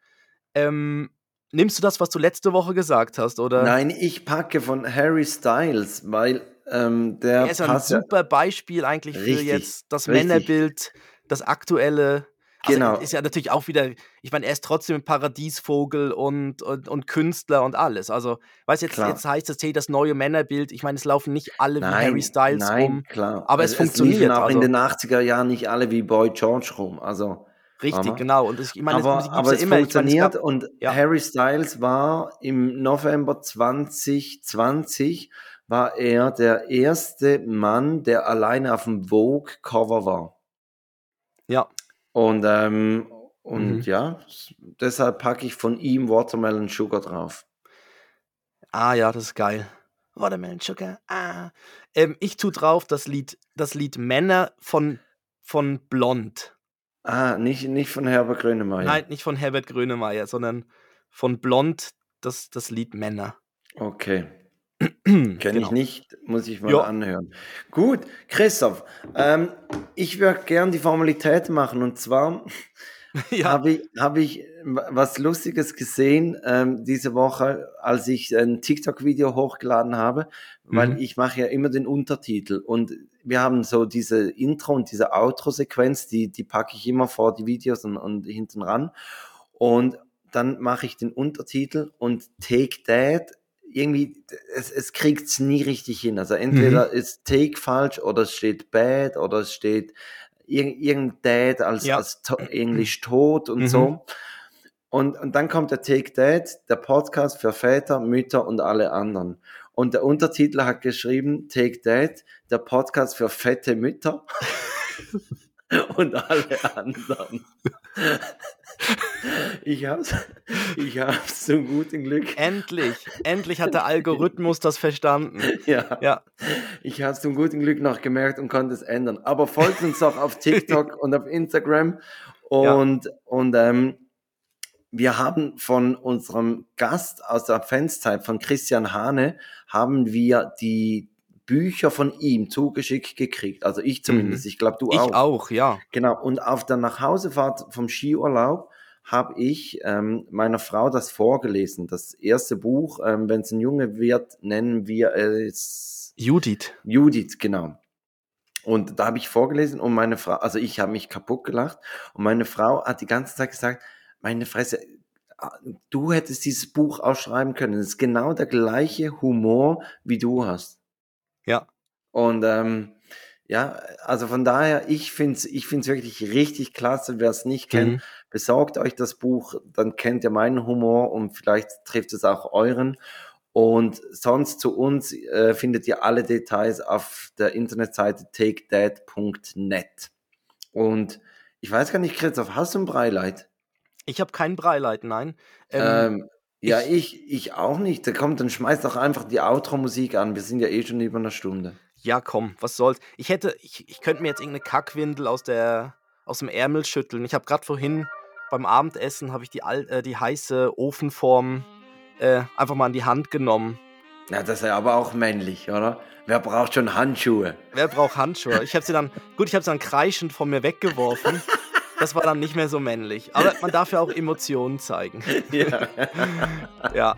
Ähm, nimmst du das, was du letzte Woche gesagt hast, oder? Nein, ich packe von Harry Styles, weil ähm, der Er ist ein super Beispiel eigentlich für Richtig, jetzt das richtig. Männerbild, das aktuelle. Also Genau. Ist ja natürlich auch wieder, ich meine, er ist trotzdem ein Paradiesvogel und, und, und Künstler und alles. Also, weißt du, jetzt, Klar. jetzt heißt es, hey, das neue Männerbild, ich meine, es laufen nicht alle wie Nein, Harry Styles nein, rum. klar. aber es liefen funktioniert, auch also- in den 80er Jahren nicht alle wie Boy George rum. Also, Richtig, Aber- genau. Und ich, ich meine, aber, das gibt's aber ja es immer. Ich meine, es funktioniert gab- und ja. Harry Styles war im November 2020 war er der erste Mann, der alleine auf dem Vogue-Cover war. ja, Und, ähm, und Mhm. ja, deshalb packe ich von ihm Watermelon Sugar drauf. ah ja, das ist geil. Watermelon Sugar, ah. Ähm, ich tu drauf das Lied, das Lied Männer von, von Blond. Ah, nicht, nicht von Herbert Grönemeyer. Nein, nicht von Herbert Grönemeyer, sondern von Blond das, das Lied Männer. Okay. (clears throat) Kenne ich Genau. nicht, muss ich mal Ja. anhören. Gut, Christoph, ähm, ich würde gern die Formalität machen und zwar (laughs) Ja, habe ich, hab ich was Lustiges gesehen ähm, diese Woche, als ich ein TikTok-Video hochgeladen habe, weil Mhm. ich mache ja immer den Untertitel und wir haben so diese Intro und diese Outro-Sequenz, die, die packe ich immer vor die Videos und, und hinten ran. Und dann mache ich den Untertitel und Take That. Irgendwie, es, es kriegt es nie richtig hin. Also entweder Mhm. ist Take falsch oder es steht Bad oder es steht irg irgend Dad als, Ja. als to Englisch tot und Mhm. so. Und, und dann kommt der Take Dad, der Podcast für Väter, Mütter und alle anderen. Und der Untertitel hat geschrieben, Take Dad, der Podcast für fette Mütter (laughs) (laughs) und alle anderen. (laughs) Ich hab's, ich hab's zum guten Glück. Endlich, endlich hat der (laughs) Algorithmus das verstanden. Ja, Ja, ich hab's zum guten Glück noch gemerkt und konnte es ändern. Aber folgt uns auch auf TikTok und auf Instagram. Und, und ähm, wir haben von unserem Gast aus der Fanszeit, von Christian Hane, haben wir die Bücher von ihm zugeschickt gekriegt. Also ich zumindest. Ich glaube, du Mhm. ich auch. auch, ja. Genau. Und auf der Nachhausefahrt vom Skiurlaub habe ich ähm, meiner Frau das vorgelesen. Das erste Buch, ähm, wenn es ein Junge wird, nennen wir es Judith. Judith, genau. Und da habe ich vorgelesen und meine Frau, also ich habe mich kaputt gelacht und meine Frau hat die ganze Zeit gesagt, meine Fresse, ah, du hättest dieses Buch auch schreiben können. Es ist genau der gleiche Humor, wie du hast. Ja. Und ähm, ja, also von daher, ich finde es ich find's wirklich richtig klasse. Wer es nicht kennt, Mhm. besorgt euch das Buch, dann kennt ihr meinen Humor und vielleicht trifft es auch euren. Und sonst zu uns äh, findet ihr alle Details auf der Internetseite takedad.net. Und ich weiß gar nicht, Christoph, hast du ein Breileid? Ich habe kein Breileid, nein. Ähm, Ähm, ja, ich, ich auch nicht. Da kommt, dann schmeißt doch einfach die Outro-Musik an. Wir sind ja eh schon über eine Stunde. ja, komm, was soll's. Ich hätte, ich, ich könnte mir jetzt irgendeine Kackwindel aus, der, aus dem Ärmel schütteln. Ich habe gerade vorhin beim Abendessen habe ich die, äh, die heiße Ofenform äh, einfach mal in die Hand genommen. Ja, das ist ja aber auch männlich, oder? Wer braucht schon Handschuhe? Wer braucht Handschuhe? Ich habe sie dann, gut, ich habe sie dann kreischend von mir weggeworfen. (laughs) Das war dann nicht mehr so männlich. Aber man darf ja auch Emotionen zeigen. (laughs) Ja, Ja,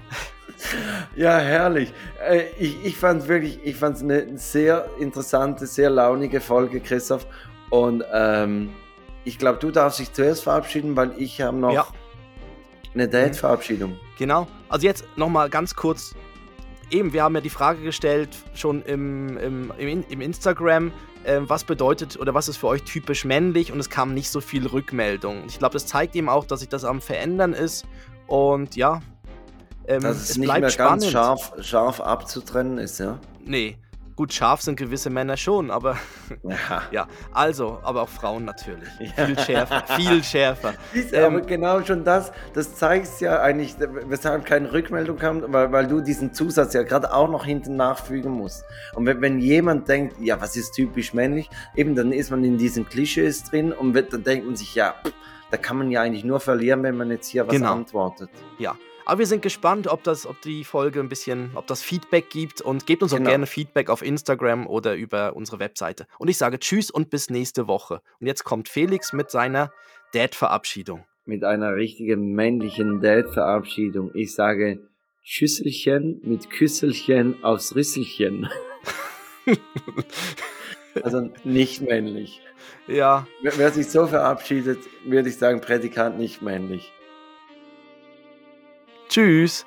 ja herrlich. Äh, ich ich fand wirklich, ich fand es eine sehr interessante, sehr launige Folge, Christoph. Und ähm, ich glaube, du darfst dich zuerst verabschieden, weil ich habe noch Ja. eine Date-Verabschiedung. genau. Also jetzt nochmal ganz kurz. Eben, wir haben ja die Frage gestellt, schon im, im, im, im Instagram, äh, was bedeutet oder was ist für euch typisch männlich und es kam nicht so viel Rückmeldung. Ich glaube, das zeigt eben auch, dass sich das am Verändern ist und ja, ähm, Dass es, es nicht bleibt mehr spannend. ganz scharf, scharf abzutrennen ist, ja? Nee, gut, scharf sind gewisse Männer schon, aber (laughs) Ja. (laughs) ja, also, aber auch Frauen natürlich. Viel schärfer, viel schärfer. (laughs) Ist Ähm, aber genau schon das, das zeigt ja eigentlich, weshalb keine Rückmeldung kam, weil, weil du diesen Zusatz ja gerade auch noch hinten nachfügen musst. Und wenn, wenn jemand denkt, ja, was ist typisch männlich, eben dann ist man in diesen Klischees drin und wird- dann denkt man sich, ja, pff, da kann man ja eigentlich nur verlieren, wenn man jetzt hier was Genau. antwortet. Ja, aber wir sind gespannt, ob das, ob die Folge ein bisschen, ob das Feedback gibt und gebt uns auch Genau. gerne Feedback auf Instagram oder über unsere Webseite. Und ich sage Tschüss und bis nächste Woche. Und jetzt kommt Felix mit seiner Dad-Verabschiedung. Mit einer richtigen männlichen Date-Verabschiedung. Ich sage Schüsselchen mit Küsselchen aufs Rüsselchen. (laughs) also nicht männlich. Ja, Wer, wer sich so verabschiedet, würde ich sagen, Prädikant nicht männlich. Tschüss.